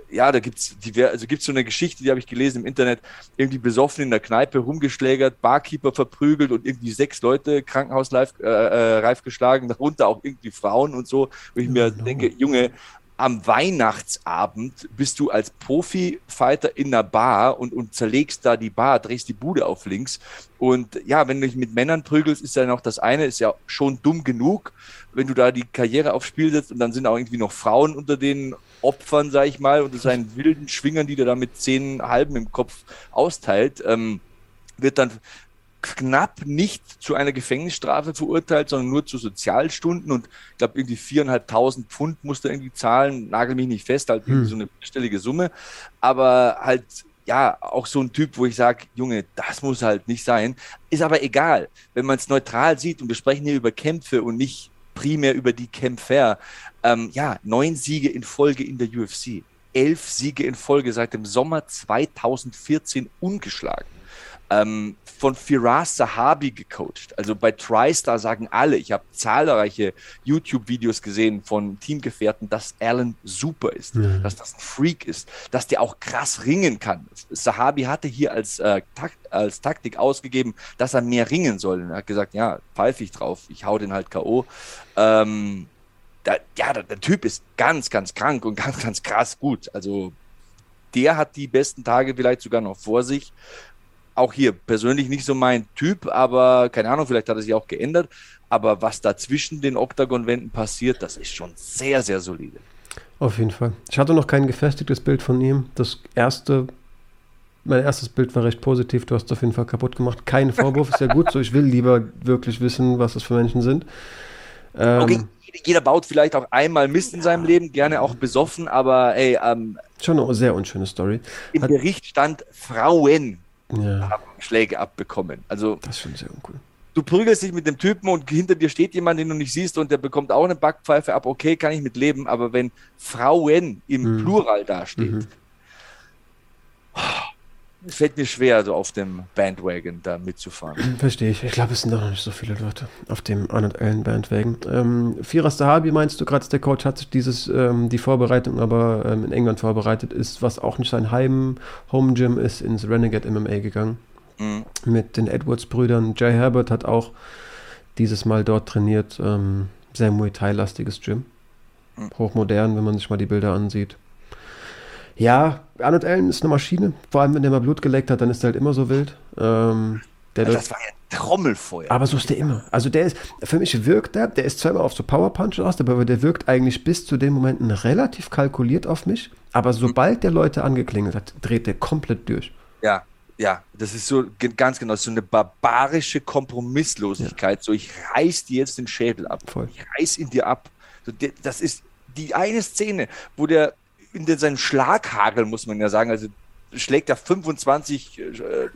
Speaker 1: ja, da gibt's die, also gibt's so eine Geschichte, die habe ich gelesen im Internet, irgendwie besoffen in der Kneipe rumgeschlägert, Barkeeper verprügelt und irgendwie sechs Leute krankenhausreif äh, äh, reif geschlagen, darunter auch irgendwie Frauen und so. Wo ich mir oh, denke, Junge, am Weihnachtsabend bist du als Profi-Fighter in einer Bar und, und zerlegst da die Bar, drehst die Bude auf links. Und ja, wenn du dich mit Männern prügelst, ist ja noch das eine, ist ja schon dumm genug, wenn du da die Karriere aufs Spiel setzt und dann sind auch irgendwie noch Frauen unter den Opfern, sag ich mal, unter seinen wilden Schwingern, die der da mit zehn Halben im Kopf austeilt, ähm, wird dann knapp nicht zu einer Gefängnisstrafe verurteilt, sondern nur zu Sozialstunden und ich glaube irgendwie viereinhalbtausend Pfund musste irgendwie zahlen, nagel mich nicht fest, halt hm. so eine stellige Summe, aber halt ja, auch so ein Typ, wo ich sage, Junge, das muss halt nicht sein. Ist aber egal, wenn man es neutral sieht und wir sprechen hier über Kämpfe und nicht primär über die Kämpfer. Ähm, ja, neun Siege in Folge in der UFC. Elf Siege in Folge seit dem Sommer 2014 ungeschlagen ähm, von Firas Sahabi gecoacht. Also bei TriStar sagen alle, ich habe zahlreiche YouTube-Videos gesehen von Teamgefährten, dass Allen super ist, mhm. dass das ein Freak ist, dass der auch krass ringen kann. Sahabi hatte hier als, äh, Takt, als Taktik ausgegeben, dass er mehr ringen soll. er hat gesagt, ja, pfeife ich drauf, ich hau den halt K.O. Ähm, der, ja, der, der, Typ ist ganz, ganz krank und <laughs> ganz, ganz krass gut. Also der hat die besten Tage vielleicht sogar noch vor sich. Auch hier persönlich nicht so mein Typ, aber keine Ahnung, vielleicht hat er sich auch geändert. Aber was da zwischen den Oktagon-Wänden passiert, das ist schon sehr, sehr solide.
Speaker 2: Auf jeden Fall. Ich hatte noch kein gefestigtes Bild von ihm. Das erste, mein erstes Bild war recht positiv. Du hast es auf jeden Fall kaputt gemacht. Kein Vorwurf, ist ja gut so. Ich will lieber wirklich wissen, was das für Menschen sind.
Speaker 1: Ähm, okay, jeder baut vielleicht auch einmal Mist in seinem Leben, gerne auch besoffen, aber ey, ähm,
Speaker 2: Schon eine sehr unschöne Story.
Speaker 1: Im Hat, Bericht stand, Frauen ja. haben Schläge abbekommen. Also,
Speaker 2: das ist schon sehr uncool
Speaker 1: du prügelst dich mit dem Typen und hinter dir steht jemand, den du nicht siehst und der bekommt auch eine Backpfeife ab, okay, kann ich mit leben, aber wenn Frauen im mhm. Plural dasteht, mhm. Es fällt mir schwer, so auf dem Bandwagon da mitzufahren. <clears throat>
Speaker 2: Verstehe ich. Ich glaube, es sind doch noch nicht so viele Leute auf dem Arnold Allen Bandwagon. Ähm, Firas Dahabi meinst du gerade, der Coach hat sich dieses, ähm, die Vorbereitung aber ähm, in England vorbereitet, ist, was auch nicht sein Heim, Home Gym ist, ins Renegade MMA gegangen mhm. mit den Edwards-Brüdern. Jay Herbert hat auch dieses Mal dort trainiert. Ähm, sehr Muay Thai-lastiges Gym. Mhm. Hochmodern, wenn man sich mal die Bilder ansieht. Ja, Arnold Allen ist eine Maschine. Vor allem, wenn der mal Blut geleckt hat, dann ist er halt immer so wild. Ähm,
Speaker 1: also das war ja Trommelfeuer.
Speaker 2: Aber so ist der immer. Also der ist, für mich wirkt der, der ist zwar immer auf so Power Punch aus, aber der wirkt eigentlich bis zu den Momenten relativ kalkuliert auf mich. Aber sobald der Leute angeklingelt hat, dreht der komplett durch.
Speaker 1: Ja, ja, das ist so ganz genau so eine barbarische Kompromisslosigkeit. Ja. So, ich reiß dir jetzt den Schädel ab. Voll. Ich reiß ihn dir ab. So, das ist die eine Szene, wo der in den, seinen Schlaghagel, muss man ja sagen, also schlägt er 25 äh,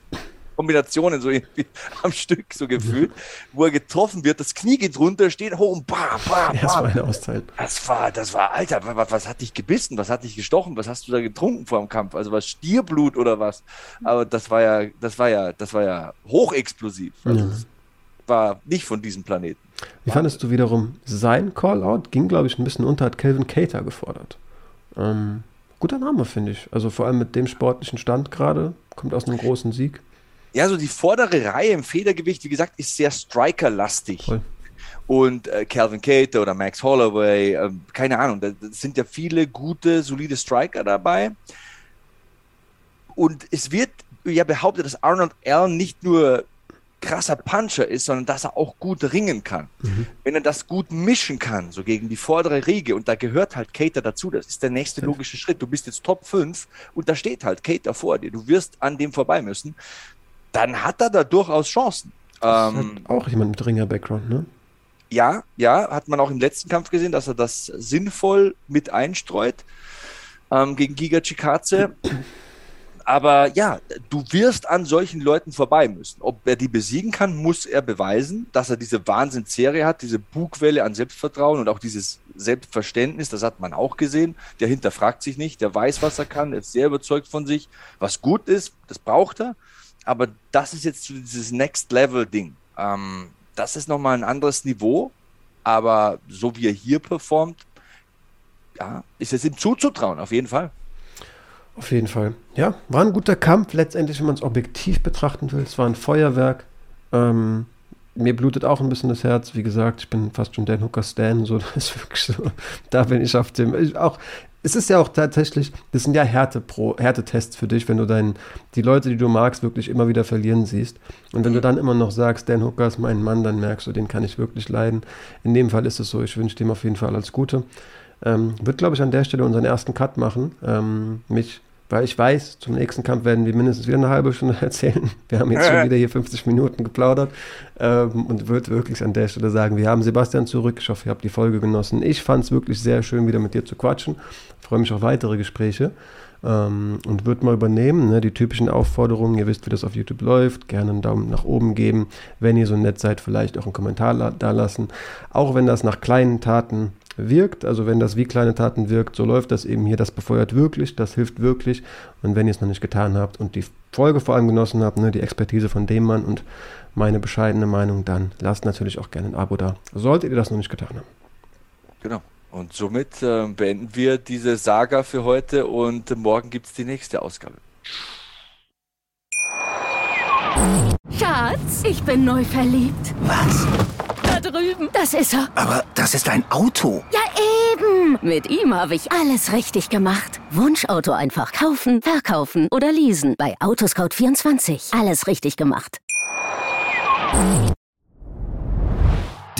Speaker 1: Kombinationen so irgendwie <laughs> am Stück so gefühlt, <laughs> wo er getroffen wird, das Knie geht runter, steht hoch und bam, bam, bam. Das war eine Auszeit. Das war, das war, Alter, was, was hat dich gebissen? Was hat dich gestochen? Was hast du da getrunken vor dem Kampf? Also was Stierblut oder was? Aber das war ja, das war ja, das war ja hochexplosiv. Also ja. War nicht von diesem Planeten.
Speaker 2: Wie fandest du wiederum sein Callout? Ging, glaube ich, ein bisschen unter, hat Calvin Cater gefordert. Ähm, guter Name, finde ich. Also vor allem mit dem sportlichen Stand gerade, kommt aus einem großen Sieg.
Speaker 1: Ja, so die vordere Reihe im Federgewicht, wie gesagt, ist sehr Striker-lastig. Und äh, Calvin Cater oder Max Holloway, äh, keine Ahnung, da, da sind ja viele gute, solide Striker dabei. Und es wird ja behauptet, dass Arnold Allen nicht nur krasser Puncher ist, sondern dass er auch gut ringen kann. Mhm. Wenn er das gut mischen kann, so gegen die vordere Riege, und da gehört halt Cater dazu, das ist der nächste logische Schritt. Du bist jetzt Top 5 und da steht halt Cater vor dir. Du wirst an dem vorbei müssen dann hat er da durchaus Chancen.
Speaker 2: Ähm, auch jemand mit Ringer-Background, ne?
Speaker 1: Ja, ja, hat man auch im letzten Kampf gesehen, dass er das sinnvoll mit einstreut ähm, gegen Giga Chikaze. Aber ja, du wirst an solchen Leuten vorbei müssen. Ob er die besiegen kann, muss er beweisen, dass er diese Wahnsinnsserie hat, diese Bugwelle an Selbstvertrauen und auch dieses Selbstverständnis, das hat man auch gesehen. Der hinterfragt sich nicht, der weiß, was er kann, ist sehr überzeugt von sich. Was gut ist, das braucht er aber das ist jetzt dieses Next-Level-Ding. Ähm, das ist nochmal ein anderes Niveau, aber so wie er hier performt, ja, ist es ihm zuzutrauen, auf jeden Fall.
Speaker 2: Auf jeden Fall. Ja, war ein guter Kampf, letztendlich, wenn man es objektiv betrachten will. Es war ein Feuerwerk. Ähm, mir blutet auch ein bisschen das Herz. Wie gesagt, ich bin fast schon Dan Hooker Stan, so <laughs> das ist wirklich so. Da bin ich auf dem. Ich auch es ist ja auch tatsächlich, das sind ja Härtetests für dich, wenn du deinen, die Leute, die du magst, wirklich immer wieder verlieren siehst. Und wenn du dann immer noch sagst, Dan Hooker ist mein Mann, dann merkst du, den kann ich wirklich leiden. In dem Fall ist es so, ich wünsche dem auf jeden Fall alles Gute. Ähm, wird, glaube ich, an der Stelle unseren ersten Cut machen. Ähm, mich weil ich weiß, zum nächsten Kampf werden wir mindestens wieder eine halbe Stunde <laughs> erzählen. Wir haben jetzt schon <laughs> wieder hier 50 Minuten geplaudert ähm, und würde wirklich an der Stelle sagen, wir haben Sebastian zurück. Ich hoffe, ihr habt die Folge genossen. Ich fand es wirklich sehr schön, wieder mit dir zu quatschen. freue mich auf weitere Gespräche ähm, und würde mal übernehmen, ne, die typischen Aufforderungen. Ihr wisst, wie das auf YouTube läuft. Gerne einen Daumen nach oben geben. Wenn ihr so nett seid, vielleicht auch einen Kommentar da lassen. Auch wenn das nach kleinen Taten wirkt. Also wenn das wie kleine Taten wirkt, so läuft das eben hier. Das befeuert wirklich, das hilft wirklich. Und wenn ihr es noch nicht getan habt und die Folge vor allem genossen habt, ne, die Expertise von dem Mann und meine bescheidene Meinung, dann lasst natürlich auch gerne ein Abo da. Solltet ihr das noch nicht getan haben.
Speaker 1: Genau. Und somit äh, beenden wir diese Saga für heute und morgen gibt es die nächste Ausgabe.
Speaker 3: Schatz, ich bin neu verliebt.
Speaker 4: Was?
Speaker 3: drüben. Das ist er.
Speaker 4: Aber das ist ein Auto.
Speaker 3: Ja, eben. Mit ihm habe ich alles richtig gemacht. Wunschauto einfach kaufen, verkaufen oder leasen. Bei Autoscout24. Alles richtig gemacht.